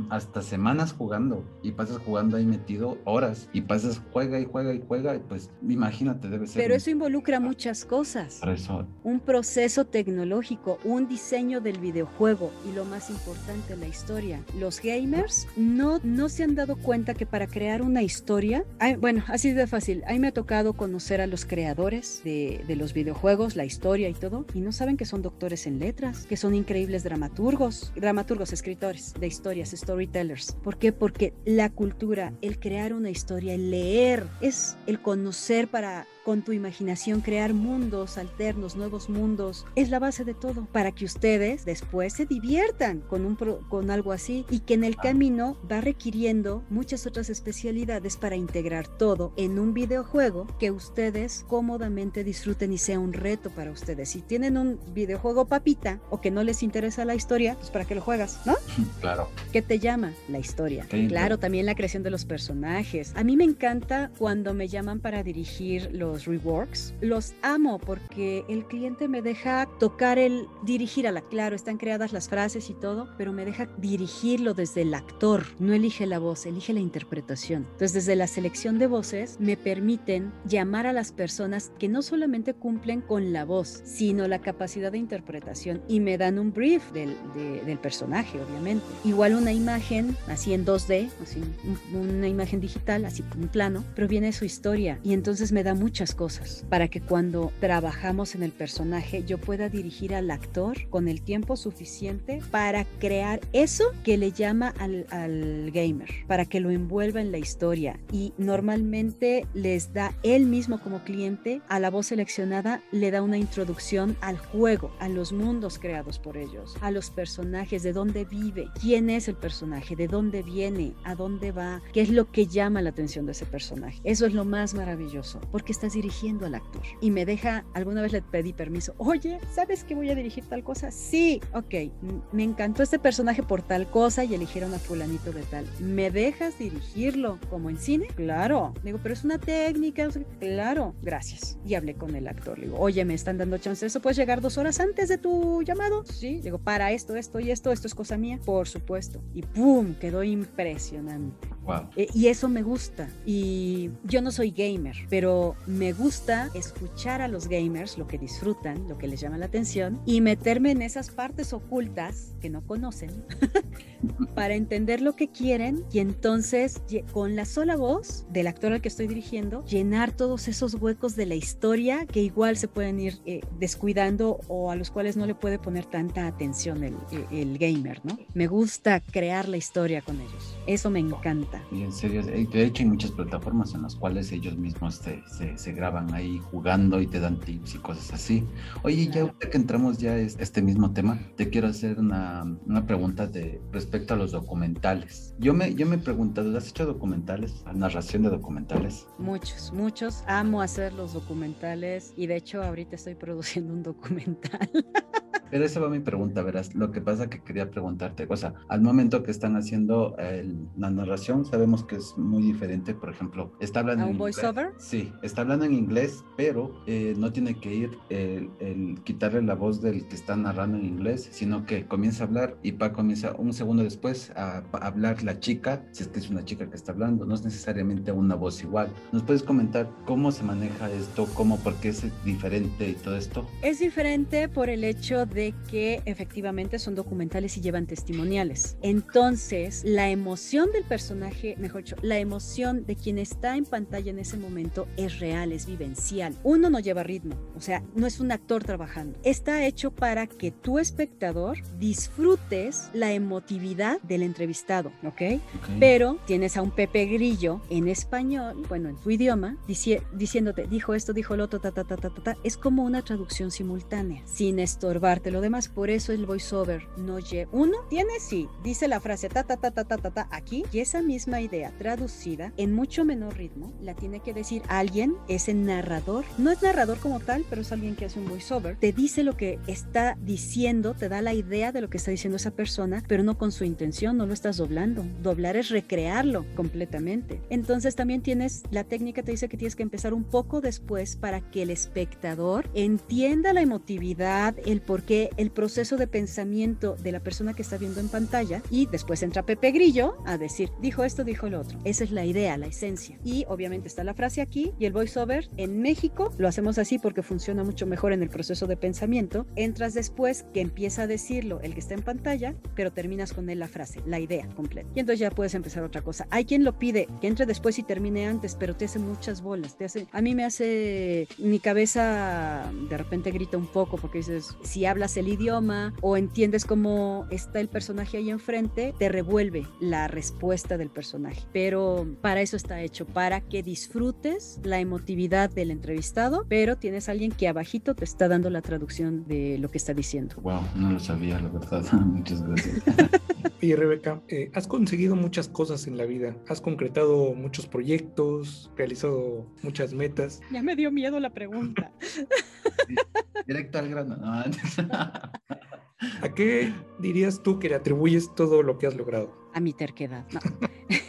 hasta semanas jugando y pasas jugando ahí metido horas y pasas, juega y juega y juega y pues imagínate, debe ser. Pero eso involucra muchas cosas. Un proceso tecnológico, un diseño del videojuego y lo más importante, la historia. Los gamers no, no se han dado cuenta que para crear una historia, bueno, así de fácil, a me ha tocado conocer a los creadores de, de los videojuegos, la historia y todo, y no saben que son doctores en letras, que son increíbles dramaturgos, dramaturgos, escritores de historias, storytellers. ¿Por qué? Porque la cultura, el crear una historia, el leer, es el conocer para con tu imaginación crear mundos alternos, nuevos mundos, es la base de todo, para que ustedes después se diviertan con, un con algo así y que en el camino va requiriendo muchas otras especialidades para integrar todo en un videojuego que ustedes cómodamente disfruten y sea un reto para ustedes. Si tienen un videojuego papita o que no les interesa la historia, pues para qué lo juegas, ¿no? Claro. ¿Qué te llama? La historia. Claro, también la creación de los personajes. A mí me encanta cuando me llaman para dirigir los los reworks, los amo porque el cliente me deja tocar el dirigir a la, claro, están creadas las frases y todo, pero me deja dirigirlo desde el actor, no elige la voz, elige la interpretación. Entonces, desde la selección de voces me permiten llamar a las personas que no solamente cumplen con la voz, sino la capacidad de interpretación. Y me dan un brief del, del personaje, obviamente. Igual una imagen, así en 2D, así una imagen digital, así un plano, pero viene su historia. Y entonces me da muchas cosas para que cuando trabajamos en el personaje yo pueda dirigir al actor con el tiempo suficiente para crear eso que le llama al, al gamer, para que lo envuelva en la historia y normalmente les da él mismo como cliente a la voz seleccionada le da una introducción al juego, a los mundos creados por ellos, a los personajes, de dónde vive, quién es el personaje, de dónde viene, a dónde va, qué es lo que llama la atención de ese personaje. Eso es lo más maravilloso, porque estás dirigiendo al actor. Y me deja, alguna vez le pedí permiso, oye, ¿sabes que voy a dirigir tal cosa? Sí, ok, me encantó este personaje por tal cosa y eligieron a fulanito de tal. ¿Me dejas dirigirlo como en cine? Claro. Digo, pero es una técnica. Claro, gracias. Y hablé con el actor. Le digo, oye, me están dando chance, ¿eso puedes llegar dos horas antes de tu llamado? Sí. Digo, para esto, esto y esto, esto es cosa mía. Por supuesto. Y ¡pum! Quedó impresionante. Eh, y eso me gusta. Y yo no soy gamer, pero me gusta escuchar a los gamers lo que disfrutan, lo que les llama la atención y meterme en esas partes ocultas que no conocen para entender lo que quieren y entonces con la sola voz del actor al que estoy dirigiendo llenar todos esos huecos de la historia que igual se pueden ir eh, descuidando o a los cuales no le puede poner tanta atención el, el gamer, ¿no? Me gusta crear la historia con ellos. Eso me encanta. Y en serio, de hecho hay muchas plataformas en las cuales ellos mismos se, se, graban ahí jugando y te dan tips y cosas así. Oye, ya que entramos ya a este mismo tema, te quiero hacer una, una, pregunta de respecto a los documentales. Yo me, yo me he preguntado, ¿has hecho documentales? ¿Narración de documentales? Muchos, muchos. Amo hacer los documentales y de hecho ahorita estoy produciendo un documental. Pero esa va mi pregunta, verás. Lo que pasa que quería preguntarte, o sea, al momento que están haciendo la narración, sabemos que es muy diferente. Por ejemplo, está hablando ¿A un voiceover? Sí, está hablando en inglés, pero eh, no tiene que ir el, quitarle la voz del que está narrando en inglés, sino que comienza a hablar y pa comienza un segundo después a, hablar la chica, si es que es una chica que está hablando, no es necesariamente una voz igual. ¿Nos puedes comentar cómo se maneja esto, cómo, por qué es diferente y todo esto? Es diferente por el hecho de de que efectivamente son documentales y llevan testimoniales. Entonces, la emoción del personaje, mejor dicho, la emoción de quien está en pantalla en ese momento es real, es vivencial. Uno no lleva ritmo, o sea, no es un actor trabajando. Está hecho para que tu espectador disfrutes la emotividad del entrevistado, ¿ok? Pero tienes a un Pepe Grillo en español, bueno, en tu idioma, diciéndote, dijo esto, dijo lo otro, ta, ta, ta, ta, ta, ta. Es como una traducción simultánea, sin estorbarte lo demás. Por eso el voiceover no lleva. Uno tiene, sí, dice la frase ta, ta, ta, ta, ta, ta, ta, aquí, y esa misma idea traducida en mucho menor ritmo la tiene que decir alguien, ese narrador. No es narrador como tal, pero es alguien que hace un voiceover. Te dice lo que está diciendo, te da la idea de lo que está diciendo esa persona, pero no con su intención, no lo estás doblando. Doblar es recrearlo completamente. Entonces también tienes, la técnica te dice que tienes que empezar un poco después para que el espectador entienda la emotividad, el por qué el proceso de pensamiento de la persona que está viendo en pantalla y después entra Pepe Grillo a decir, dijo esto, dijo lo otro. Esa es la idea, la esencia. Y obviamente está la frase aquí y el voiceover en México lo hacemos así porque funciona mucho mejor en el proceso de pensamiento. Entras después que empieza a decirlo el que está en pantalla, pero terminas con él la frase, la idea completa. Y entonces ya puedes empezar otra cosa. Hay quien lo pide que entre después y termine antes, pero te hace muchas bolas. Te hace, a mí me hace, mi cabeza de repente grita un poco porque dices, si hablas el idioma o entiendes cómo está el personaje ahí enfrente, te revuelve la respuesta del personaje. Pero para eso está hecho, para que disfrutes la emotividad del entrevistado, pero tienes alguien que abajito te está dando la traducción de lo que está diciendo. Wow, no lo sabía, la verdad. Muchas gracias. Y Rebeca, eh, has conseguido muchas cosas en la vida, has concretado muchos proyectos, realizado muchas metas. Ya me dio miedo la pregunta. Directo al grano. No. ¿A qué dirías tú que le atribuyes todo lo que has logrado? A mi terquedad. No.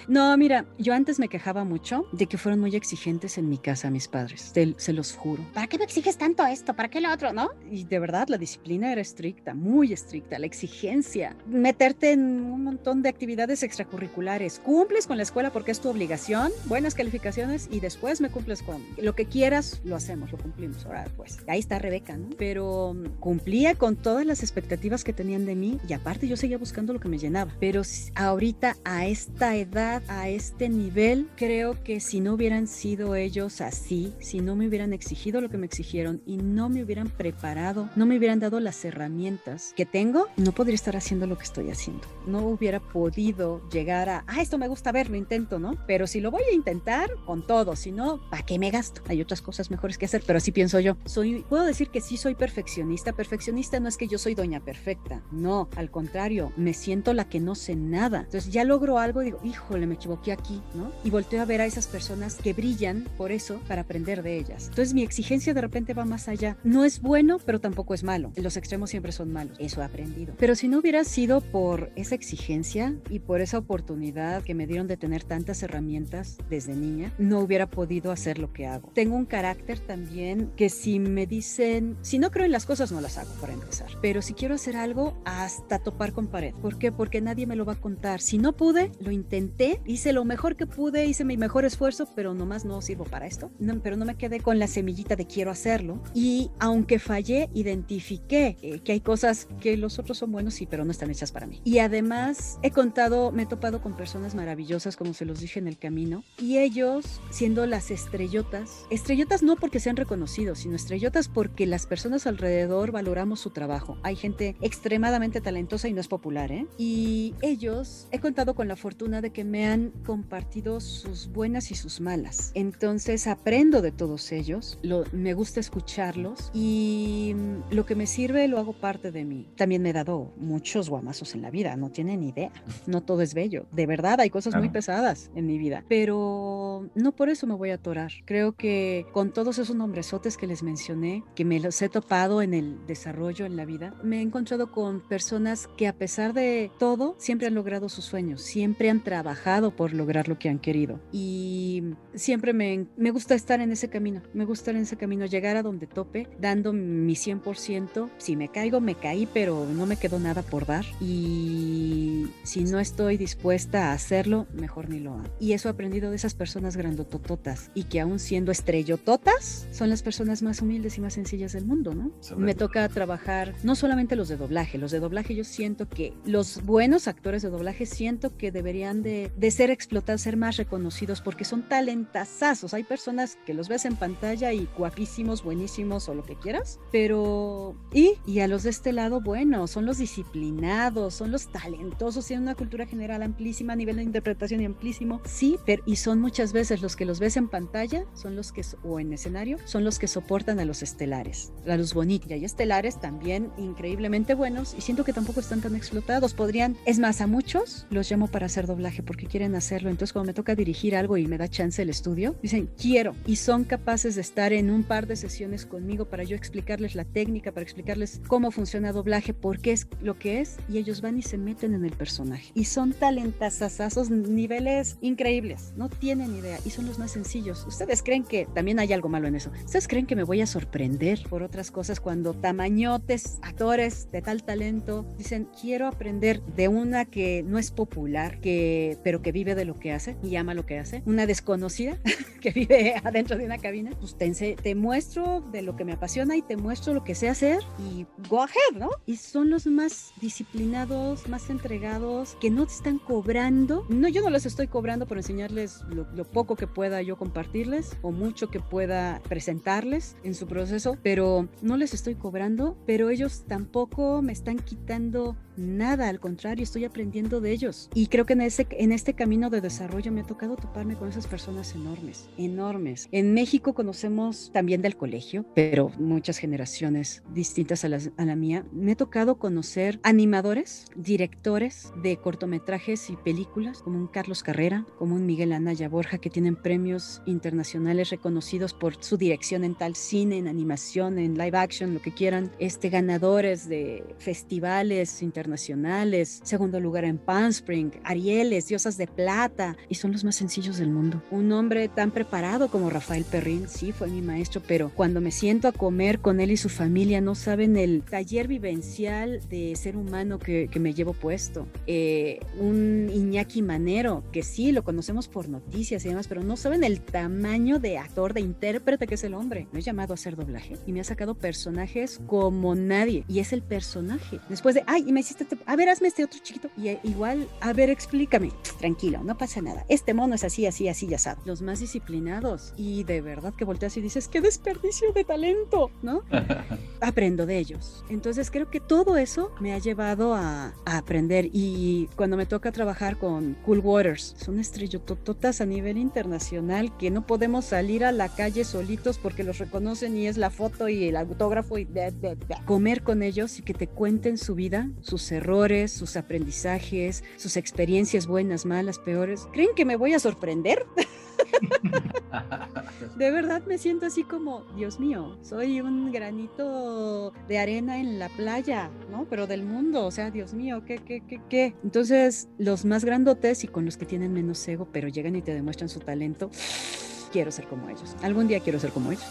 No, mira, yo antes me quejaba mucho de que fueron muy exigentes en mi casa mis padres, te- se los juro. ¿Para qué me exiges tanto esto? ¿Para qué lo otro, no? Y de verdad, la disciplina era estricta, muy estricta, la exigencia, meterte en un montón de actividades extracurriculares. Cumples con la escuela porque es tu obligación, buenas calificaciones y después me cumples con lo que quieras, lo hacemos, lo cumplimos. Ahora, pues, ahí está Rebeca, ¿no? Pero mm, cumplía con todas las expectativas que tenían de mí y aparte yo seguía buscando lo que me llenaba. Pero ahorita, a esta edad, a este nivel, creo que si no hubieran sido ellos así, si no me hubieran exigido lo que me exigieron y no me hubieran preparado, no me hubieran dado las herramientas que tengo, no podría estar haciendo lo que estoy haciendo. No hubiera podido llegar a, ah, esto me gusta ver, lo intento, ¿no? Pero si lo voy a intentar, con todo, si no, ¿para qué me gasto? Hay otras cosas mejores que hacer, pero así pienso yo. Soy, puedo decir que sí soy perfeccionista. Perfeccionista no es que yo soy doña perfecta, no, al contrario, me siento la que no sé nada. Entonces ya logro algo y digo, híjole, me equivoqué aquí, ¿no? Y volteo a ver a esas personas que brillan por eso para aprender de ellas. Entonces mi exigencia de repente va más allá. No es bueno, pero tampoco es malo. Los extremos siempre son malos. Eso he aprendido. Pero si no hubiera sido por esa exigencia y por esa oportunidad que me dieron de tener tantas herramientas desde niña, no hubiera podido hacer lo que hago. Tengo un carácter también que si me dicen, si no creo en las cosas, no las hago para empezar. Pero si quiero hacer algo, hasta topar con pared. ¿Por qué? Porque nadie me lo va a contar. Si no pude, lo intenté, hice lo mejor que pude, hice mi mejor esfuerzo, pero nomás no sirvo para esto. No, pero no me quedé con la semillita de quiero hacerlo. Y aunque fallé, identifiqué eh, que hay cosas que los otros son buenos, sí, pero no están hechas para mí. Y además he contado, me he topado con personas maravillosas, como se los dije en el camino, y ellos siendo las estrellotas, estrellotas no porque sean reconocidos, sino estrellotas porque las personas alrededor valoramos su trabajo. Hay gente extremadamente talentosa y no es popular, ¿eh? Y ellos, he contado con la fortuna de que me han compartido sus buenas y sus malas. Entonces aprendo de todos ellos, lo, me gusta escucharlos y mm, lo que me sirve lo hago parte de mí. También me he dado muchos guamazos en la vida, no tienen idea. No todo es bello. De verdad, hay cosas muy pesadas en mi vida, pero no por eso me voy a atorar. Creo que con todos esos nombresotes que les mencioné, que me los he topado en el desarrollo en la vida, me he encontrado con personas que a pesar de todo siempre han logrado sus sueños, siempre han trabajado por lograr lo que han querido y siempre me, me gusta estar en ese camino, me gusta en ese camino, llegar a donde tope, dando mi 100%. Si me caigo, me caí, pero no me quedó nada por dar y si no estoy dispuesta a hacerlo, mejor ni lo hago. Y eso he aprendido de esas personas grandotototas y que aún siendo estrellototas, son las personas más humildes y más sencillas del mundo, ¿no? Sobre Me toca trabajar no solamente los de doblaje, los de doblaje yo siento que los buenos actores de doblaje siento que deberían de, de ser explotados, ser más reconocidos porque son talentazazos. Hay personas que los ves en pantalla y guapísimos, buenísimos o lo que quieras, pero y, y a los de este lado, bueno, son los disciplinados, son los talentosos, tienen una cultura general amplísima, a nivel de interpretación amplísimo, sí, pero y son muchas veces los que los ves en pantalla, son los que, o en escenario, son los que soportan a los estelares, a los bonitos. Y hay estelares también increíblemente buenos y siento que tampoco están tan explotados. Podrían, es más, a muchos los llamo para hacer doblaje porque quieren hacerlo. Entonces, cuando me toca dirigir algo y me da chance el estudio, dicen, quiero. Y son capaces de estar en un par de sesiones conmigo para yo explicarles la técnica, para explicarles cómo funciona doblaje, por qué es lo que es. Y ellos van y se meten en el personaje. Y son talentazazazos, niveles increíbles. No tienen idea. Y son los más sencillos. ¿Ustedes creen que también hay algo malo en eso? ¿Ustedes creen que me voy a sorprender por otras cosas cuando tamañotes, actores de tal talento dicen, quiero aprender de una que no es popular, que, pero que vive de lo que hace y ama lo que hace? Una desconocida que vive adentro de una cabina. Pues te, te muestro de lo que me apasiona y te muestro lo que sé hacer y go ahead, ¿no? Y son los más disciplinados, más entregados, que no te están cobrando. No, yo no les estoy cobrando por enseñarles lo, lo poco que pueda yo compartirles o mucho que pueda presentarles en su proceso, pero no les estoy cobrando, pero ellos tampoco me están quitando nada, al contrario, estoy aprendiendo de ellos. Y creo que en, este camino de desarrollo me ha tocado toparme con esas personas enormes, enormes. En México conocemos también del colegio, pero muchas generaciones distintas a, a la mía. Me ha tocado conocer animadores, directores de cortometrajes y películas, como un Carlos Carrera, como un Miguel Anaya Borja, que tienen premios internacionales reconocidos por su dirección en tal cine, en animación, en live action, lo que quieran, este, ganadores de festivales internacionales, segundo lugar en Palm Spring, Arieles, Diosas de Plata, y son los más sencillos del mundo. Un hombre tan preparado como Rafael Perrin, sí, fue mi maestro, pero cuando me siento a comer con él y su familia, no saben el taller vivencial de ser humano que, que me llevo puesto. Eh, un Iñaki Manero, que sí, lo conocemos por noticias y demás, pero no saben el tamaño de actor, de intérprete que es el hombre. Me he llamado a hacer doblaje y me ha sacado personajes como nadie. Y es el personaje. Después de, ay, y me hiciste, este, a ver, hazme este otro chiquito. Y eh, igual, a ver, explícame. Tranquilo, no pasa nada. Este mono es así, así, así, ya sabes. Los más disciplinados. Y de verdad que volteas y dices, qué desperdicio de talento, ¿no? Aprendo de ellos. Entonces creo que todo eso me ha llevado a, a aprender. Y cuando me toca trabajar con Cool Waters, son estrellotototas a nivel internacional que no podemos salir a la calle solitos porque los reconocen y es la foto y el autógrafo y de, de, de. comer con ellos y que te cuenten su vida, sus errores, sus aprendizajes, sus experiencias buenas, malas, peores. ¿Creen que me voy a sorprender? de verdad me siento así como, Dios mío, soy un granito de arena en la playa, ¿no? Pero del mundo, o sea, Dios mío, ¿qué, qué, qué, qué? Entonces, los más grandotes y con los que tienen menos ego, pero llegan y te demuestran su talento quiero ser como ellos. Algún día quiero ser como ellos.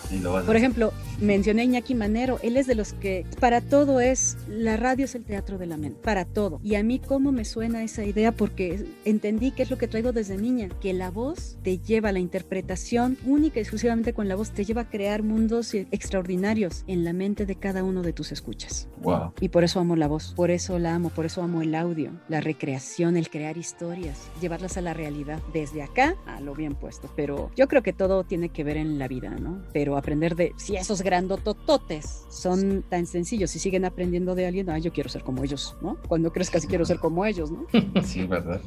Por ejemplo, mencioné a Iñaki Manero. Él es de los que para todo es, la radio es el teatro de la mente, para todo. Y a mí cómo me suena esa idea porque entendí que es lo que traigo desde niña, que la voz te lleva a la interpretación única y exclusivamente con la voz, te lleva a crear mundos extraordinarios en la mente de cada uno de tus escuchas. Wow. Y por eso amo la voz, por eso la amo, por eso amo el audio, la recreación, el crear historias, llevarlas a la realidad desde acá a lo bien puesto. Pero yo creo que que todo tiene que ver en la vida, ¿no? Pero aprender de, si esos grandotototes son tan sencillos y siguen aprendiendo de alguien, ah, yo quiero ser como ellos, ¿no? Cuando crees que así quiero ser como ellos, ¿no? Sí, ¿verdad?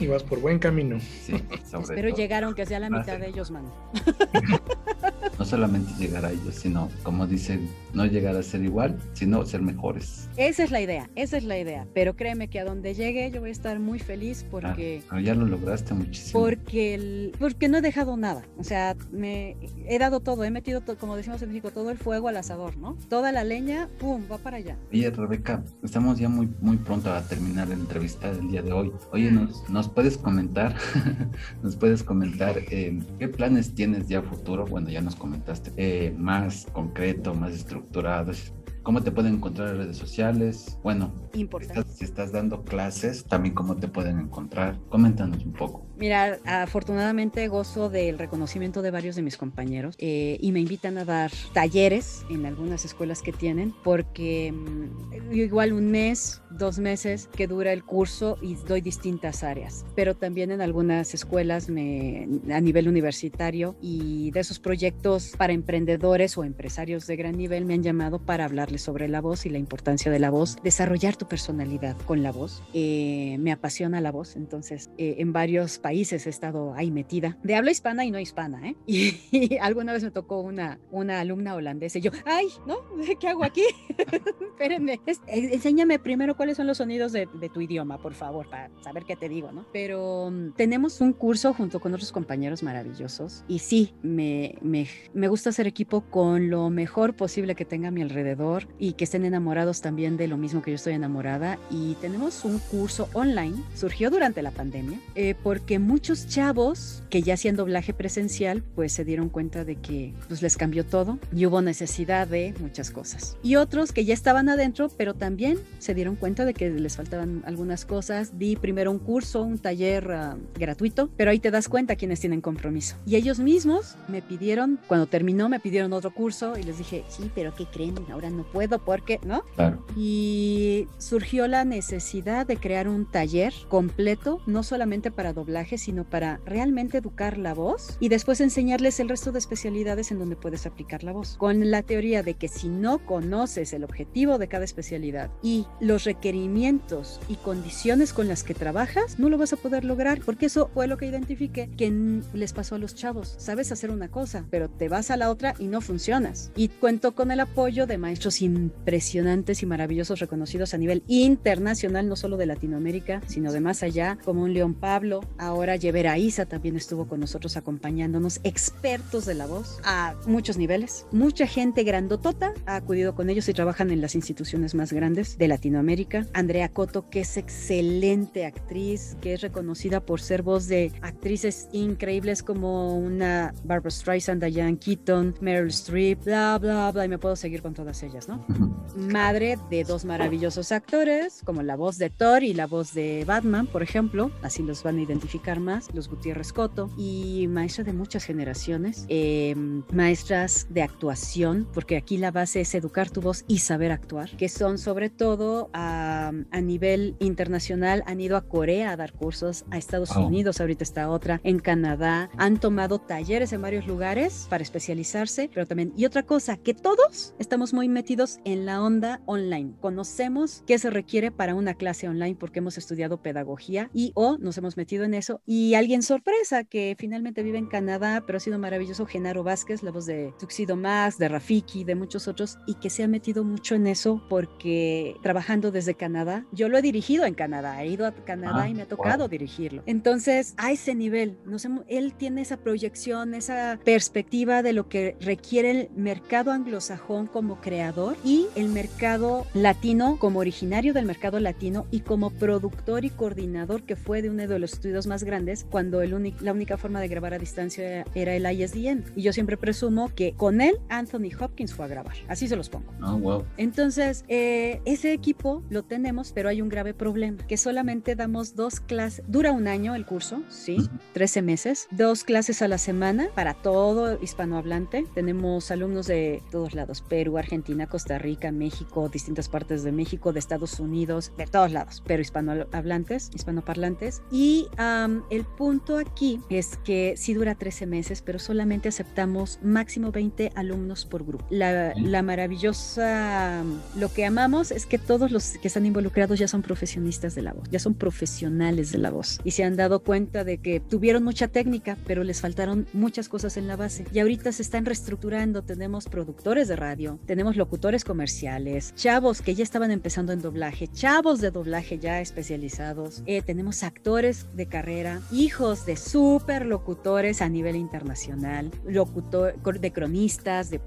y vas por buen camino. Sí, Espero llegar aunque sea la mitad de ellos, mano. no solamente llegar a ellos, sino, como dicen, no llegar a ser igual, sino ser mejores. Esa es la idea, esa es la idea. Pero créeme que a donde llegue yo voy a estar muy feliz porque... Ah, ya lo lograste muchísimo. Porque, el, porque no he dejado nada. O sea, me he dado todo, he metido, todo, como decimos en México, todo el fuego al asador, ¿no? Toda la leña, ¡pum!, va para allá. Oye, Rebeca, estamos ya muy, muy pronto a terminar la entrevista del día de hoy. Oye, ¿nos, nos puedes comentar, nos puedes comentar eh, qué planes tienes ya futuro? Bueno, ya nos comentaste, eh, más concreto, más estructurado, estruturadas. ¿Cómo te pueden encontrar en redes sociales? Bueno, Importante. Estás, si estás dando clases, también cómo te pueden encontrar. Coméntanos un poco. Mira, afortunadamente gozo del reconocimiento de varios de mis compañeros eh, y me invitan a dar talleres en algunas escuelas que tienen porque mm, igual un mes, dos meses que dura el curso y doy distintas áreas, pero también en algunas escuelas me, a nivel universitario y de esos proyectos para emprendedores o empresarios de gran nivel me han llamado para hablarles sobre la voz y la importancia de la voz, desarrollar tu personalidad con la voz. Eh, me apasiona la voz, entonces eh, en varios países he estado ahí metida, de habla hispana y no hispana, ¿eh? Y, alguna vez me tocó una, una alumna holandesa y yo, ay, ¿no? ¿Qué hago aquí? Espérenme, es, enséñame primero cuáles son los sonidos de, de, tu idioma, por favor, para saber qué te digo, ¿no? Pero um, tenemos un curso junto con otros compañeros maravillosos y sí, me, me, me gusta hacer equipo con lo mejor posible que tenga a mi alrededor y que estén enamorados también de lo mismo que yo estoy enamorada y tenemos un curso online, surgió durante la pandemia, eh, porque muchos chavos que ya hacían doblaje presencial, pues se dieron cuenta de que pues, les cambió todo y hubo necesidad de muchas cosas. Y otros que ya estaban adentro, pero también se dieron cuenta de que les faltaban algunas cosas. Di primero un curso, un taller uh, gratuito, pero ahí te das cuenta quienes tienen compromiso. Y ellos mismos me pidieron, cuando terminó, me pidieron otro curso y les dije, sí, pero ¿qué creen? Ahora no puedo porque, ¿no? Claro. Y surgió la necesidad de crear un taller completo, no solamente para doblaje, sino para realmente educar la voz y después enseñarles el resto de especialidades en donde puedes aplicar la voz. Con la teoría de que si no conoces el objetivo de cada especialidad y los requerimientos y condiciones con las que trabajas, no lo vas a poder lograr, porque eso fue lo que identifiqué que les pasó a los chavos. Sabes hacer una cosa, pero te vas a la otra y no funcionas. Y cuento con el apoyo de maestros impresionantes y maravillosos reconocidos a nivel internacional, no solo de Latinoamérica, sino de más allá, como un León Pablo. Ahora Llevera Isa también estuvo con nosotros acompañándonos, expertos de la voz a muchos niveles. Mucha gente grandotota ha acudido con ellos y trabajan en las instituciones más grandes de Latinoamérica. Andrea Coto, que es excelente actriz, que es reconocida por ser voz de actrices increíbles como una Barbara Streisand, Diane Keaton, Meryl Streep, bla, bla, bla, y me puedo seguir con todas ellas, ¿no? Madre de dos maravillosos actores, como la voz de Thor y la voz de Batman, por ejemplo, así los van a identificar más, los Gutiérrez Coto, y maestra de muchas generaciones, eh, maestras de actuación, porque aquí la base es educar tu voz y saber actuar, que son sobre todo a, a nivel internacional, han ido a Corea a dar cursos, a Estados Oh. Unidos, ahorita está otra, en Canadá, han tomado talleres en varios lugares para especializarse, pero también, y otra cosa, que todos estamos muy metidos en la onda online, conocemos qué se requiere para una clase online porque hemos estudiado pedagogía y o nos hemos metido en eso, y alguien sorpresa que finalmente vive en Canadá, pero ha sido maravilloso, Genaro Vázquez, la voz de Tuxedo Max, de Rafiki, de muchos otros, y que se ha metido mucho en eso porque trabajando desde Canadá, yo lo he dirigido en Canadá, he ido a Canadá Ah, y me ha wow. tocado dirigirlo. Entonces, a ese nivel, nos hemos- él tiene esa proyección, esa perspectiva de lo que requiere el mercado anglosajón como creador y el mercado latino como originario del mercado latino y como productor y coordinador que fue de uno de los estudios más grandes cuando el la única forma de grabar a distancia era el ISDN. Y yo siempre presumo que con él Anthony Hopkins fue a grabar. Así se los pongo. Oh, wow. Entonces, eh, ese equipo lo tenemos, pero hay un grave problema, que solamente damos dos clases, dura un año el curso, sí, 13 meses, dos clases a la semana para todo hispanohablante. Tenemos alumnos de todos lados, Perú, Argentina, Costa Rica, México, distintas partes de México, de Estados Unidos, de todos lados, pero hispanohablantes, hispanoparlantes. Y am, el punto aquí es que sí dura 13 meses, pero solamente aceptamos máximo 20 alumnos por grupo. La, la maravillosa, lo que amamos es que todos los que están involucrados ya son profesionistas de la voz, ya son profesionales de la voz y se han dado cuenta de que tuvieron mucha técnica, pero les faltaron muchas cosas en la base. Y ahorita se están reestructurando, tenemos productores de radio, tenemos locutores comerciales, chavos que ya estaban empezando en doblaje, chavos de doblaje ya especializados, eh, tenemos actores de carrera, hijos de super locutores a nivel internacional, locutor, de cronistas, de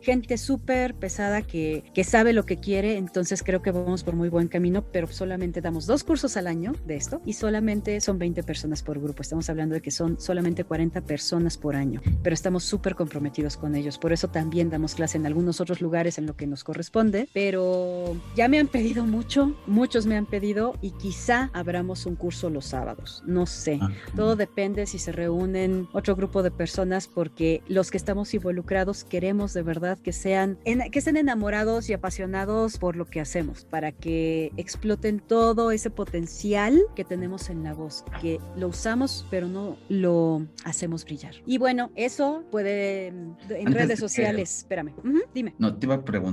gente súper pesada que, que sabe lo que quiere, entonces creo que vamos por muy buen camino, pero solamente damos dos cursos al año de esto y solamente son 20 personas por grupo. Estamos hablando de que son solamente 40 personas por año, pero estamos súper comprometidos con ellos. Por eso también damos clase en algunos otros lugares en lo que nos corresponde, pero ya me han pedido mucho, muchos me han pedido y quizá abramos un curso los sábados. No sé, todo depende si se reúnen otro grupo de personas porque los que estamos involucrados queremos de verdad que sean, en- que estén enamorados y apasionados por lo que hacemos, para que exploten todo ese potencial que tenemos en la voz, que lo usamos pero no lo hacemos brillar. Y bueno, eso puede en Antes de redes que- sociales, espérame, Ujú, dime. No, te iba a preguntar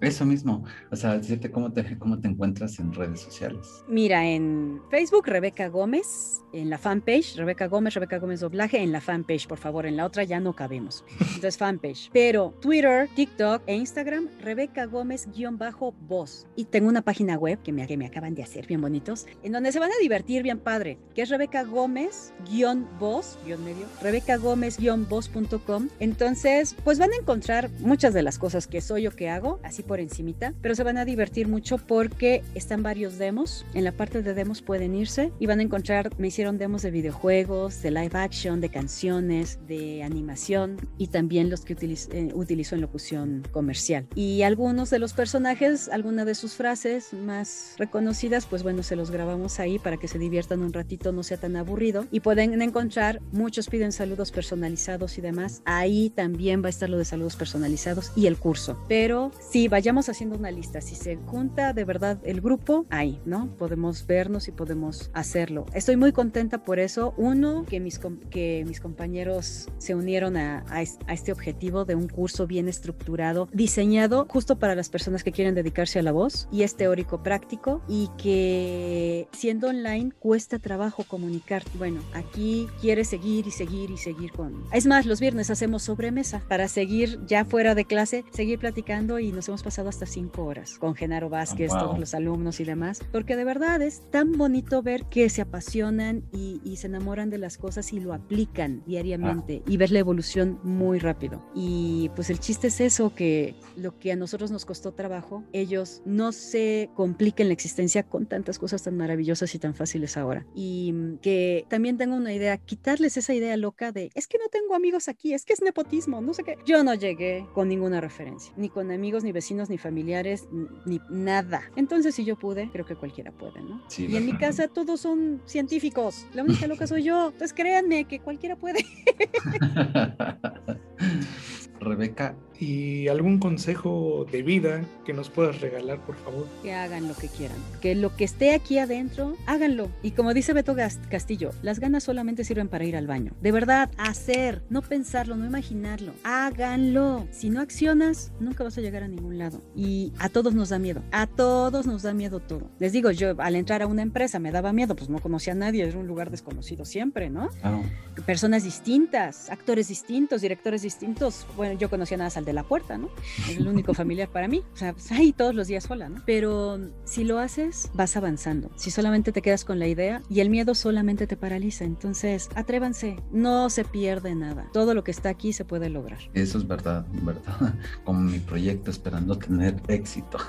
eso mismo. O sea, decirte cómo te, cómo te encuentras en redes sociales. Mira, en Facebook, Rebeca Gómez, en la fanpage, Rebeca Gómez, Rebeca Gómez Doblaje, en la fanpage, por favor, en la otra ya no cabemos. Entonces, fanpage. Pero Twitter, TikTok e Instagram, Rebeca Gómez-voz. Y tengo una página web que me, que me acaban de hacer, bien bonitos, en donde se van a divertir bien padre, que es Rebeca Gómez-voz, guion medio, Rebeca Gómez-voz.com. Entonces, pues van a encontrar muchas de las cosas que soy o que hago, así por encimita, pero se van a divertir mucho porque están varios demos. En la parte de demos pueden irse y van a encontrar, me hicieron demos de videojuegos, de live action, de canciones, de animación y también los que utiliz- eh, utilizo en locución comercial. Y algunos de los personajes, alguna de sus frases más reconocidas, pues bueno, se los grabamos ahí para que se diviertan un ratito, no sea tan aburrido. Y pueden encontrar, muchos piden saludos personalizados y demás. Ahí también va a estar lo de saludos personalizados y el curso. Pero si vayamos haciendo una lista, si se junta de verdad el grupo, ahí, ¿no? Podemos vernos y podemos hacerlo. Estoy muy contenta por eso. Uno, que mis, que mis compañeros se unieron a, a a este objetivo de un curso bien estructurado, diseñado justo para las personas que quieren dedicarse a la voz y es teórico práctico y que siendo online cuesta trabajo comunicar. Bueno, aquí quiere seguir y seguir y seguir con... Es más, los viernes hacemos sobremesa para seguir ya fuera de clase, seguir platicando y nos hemos pasado hasta cinco horas con Genaro Vázquez, wow. todos los alumnos y demás, porque de verdad es tan bonito ver que se apasionan y, y se enamoran de las cosas y lo aplican diariamente y ver la evolución muy rápido. Y pues el chiste es eso, que lo que a nosotros nos costó trabajo, ellos no se compliquen la existencia con tantas cosas tan maravillosas y tan fáciles ahora. Y mm, que también tengo una idea, quitarles esa idea loca de, es que no tengo amigos aquí, es que es nepotismo, no sé qué. Yo no llegué con ninguna referencia, ni con amigos, ni vecinos, ni familiares, ni nada. Entonces, si yo pude, creo que cualquiera puede, ¿no? Sí, y en mi casa todos son científicos. La única loca soy yo. Entonces créanme que cualquiera puede. Rebeca, ¿Y algún consejo de vida que nos puedas regalar, por favor? que hagan lo que quieran. Que lo que esté aquí adentro, háganlo. Y como dice Beto Castillo, las ganas solamente sirven para ir al baño. De verdad, hacer, no pensarlo, no imaginarlo. Háganlo. Si no accionas, nunca vas a llegar a ningún lado. Y a todos nos da miedo. A todos nos da miedo todo. Les digo, yo al entrar a una empresa me daba miedo, pues no conocía a nadie, era un lugar desconocido siempre, ¿no? claro, personas distintas, actores distintos, directores distintos. Bueno, yo conocía nada más al de la puerta, ¿no? Es el único familiar para mí. O sea, pues ahí todos los días sola, ¿no? Pero si lo haces, vas avanzando. Si solamente te quedas con la idea y el miedo solamente te paraliza. Entonces, atrévanse, no se pierde nada. Todo lo que está aquí se puede lograr. eso es verdad, verdad. Como mi proyecto esperando tener éxito.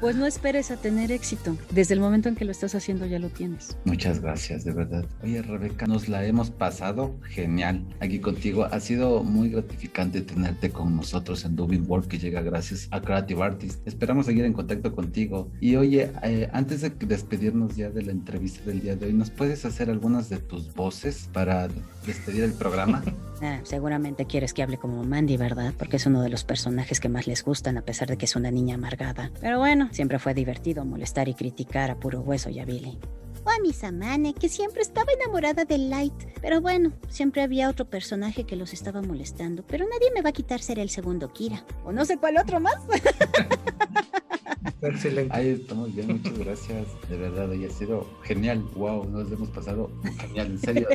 Pues no esperes a tener éxito. Desde el momento en que lo estás haciendo ya lo tienes. Muchas gracias, de verdad. Oye, Rebeca, nos la hemos pasado genial aquí contigo. Ha sido muy gratificante tenerte con nosotros en Dubin World, que llega gracias a Creative Artist. Esperamos seguir en contacto contigo. Y oye, eh, antes de despedirnos ya de la entrevista del día de hoy, ¿nos puedes hacer algunas de tus voces para despedir el programa? Ah, seguramente quieres que hable como Mandy, ¿verdad? Porque es uno de los personajes que más les gustan, a pesar de que es una niña amargada. Pero bueno, siempre fue divertido molestar y criticar a puro hueso y a Billy. O a Miss Amane, que siempre estaba enamorada de Light. Pero bueno, siempre había otro personaje que los estaba molestando. Pero nadie me va a quitar ser el segundo Kira. O no sé cuál otro más. Excelente. Ahí estamos bien, muchas gracias. De verdad, hoy ha sido genial. Wow, nos hemos pasado genial, en serio.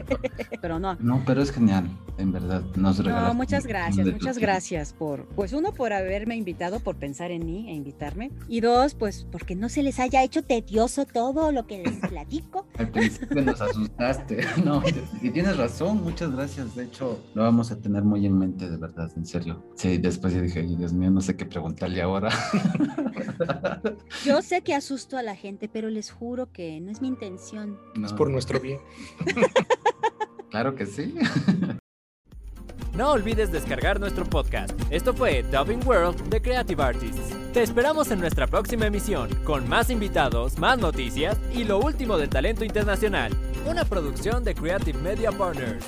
Pero no, No, pero es genial, en verdad. Nos No, muchas gracias, muchas gracias por, pues uno, por haberme invitado, por pensar en mí e invitarme. Y dos, pues Porque no se les haya hecho tedioso todo lo que les platico. Al principio nos asustaste. No, y tienes razón, muchas gracias. De hecho, lo vamos a tener muy en mente, de verdad, en serio. Sí, después yo dije, "Ay, Dios mío, no sé qué preguntarle ahora. Yo sé que asusto a la gente, pero les juro que no es mi intención. No, Es por nuestro bien. Claro que sí. No olvides descargar nuestro podcast. Esto fue Dubbing World de Creative Artists. Te esperamos en nuestra próxima emisión, con más invitados, más noticias y lo último del talento internacional. Una producción de Creative Media Partners.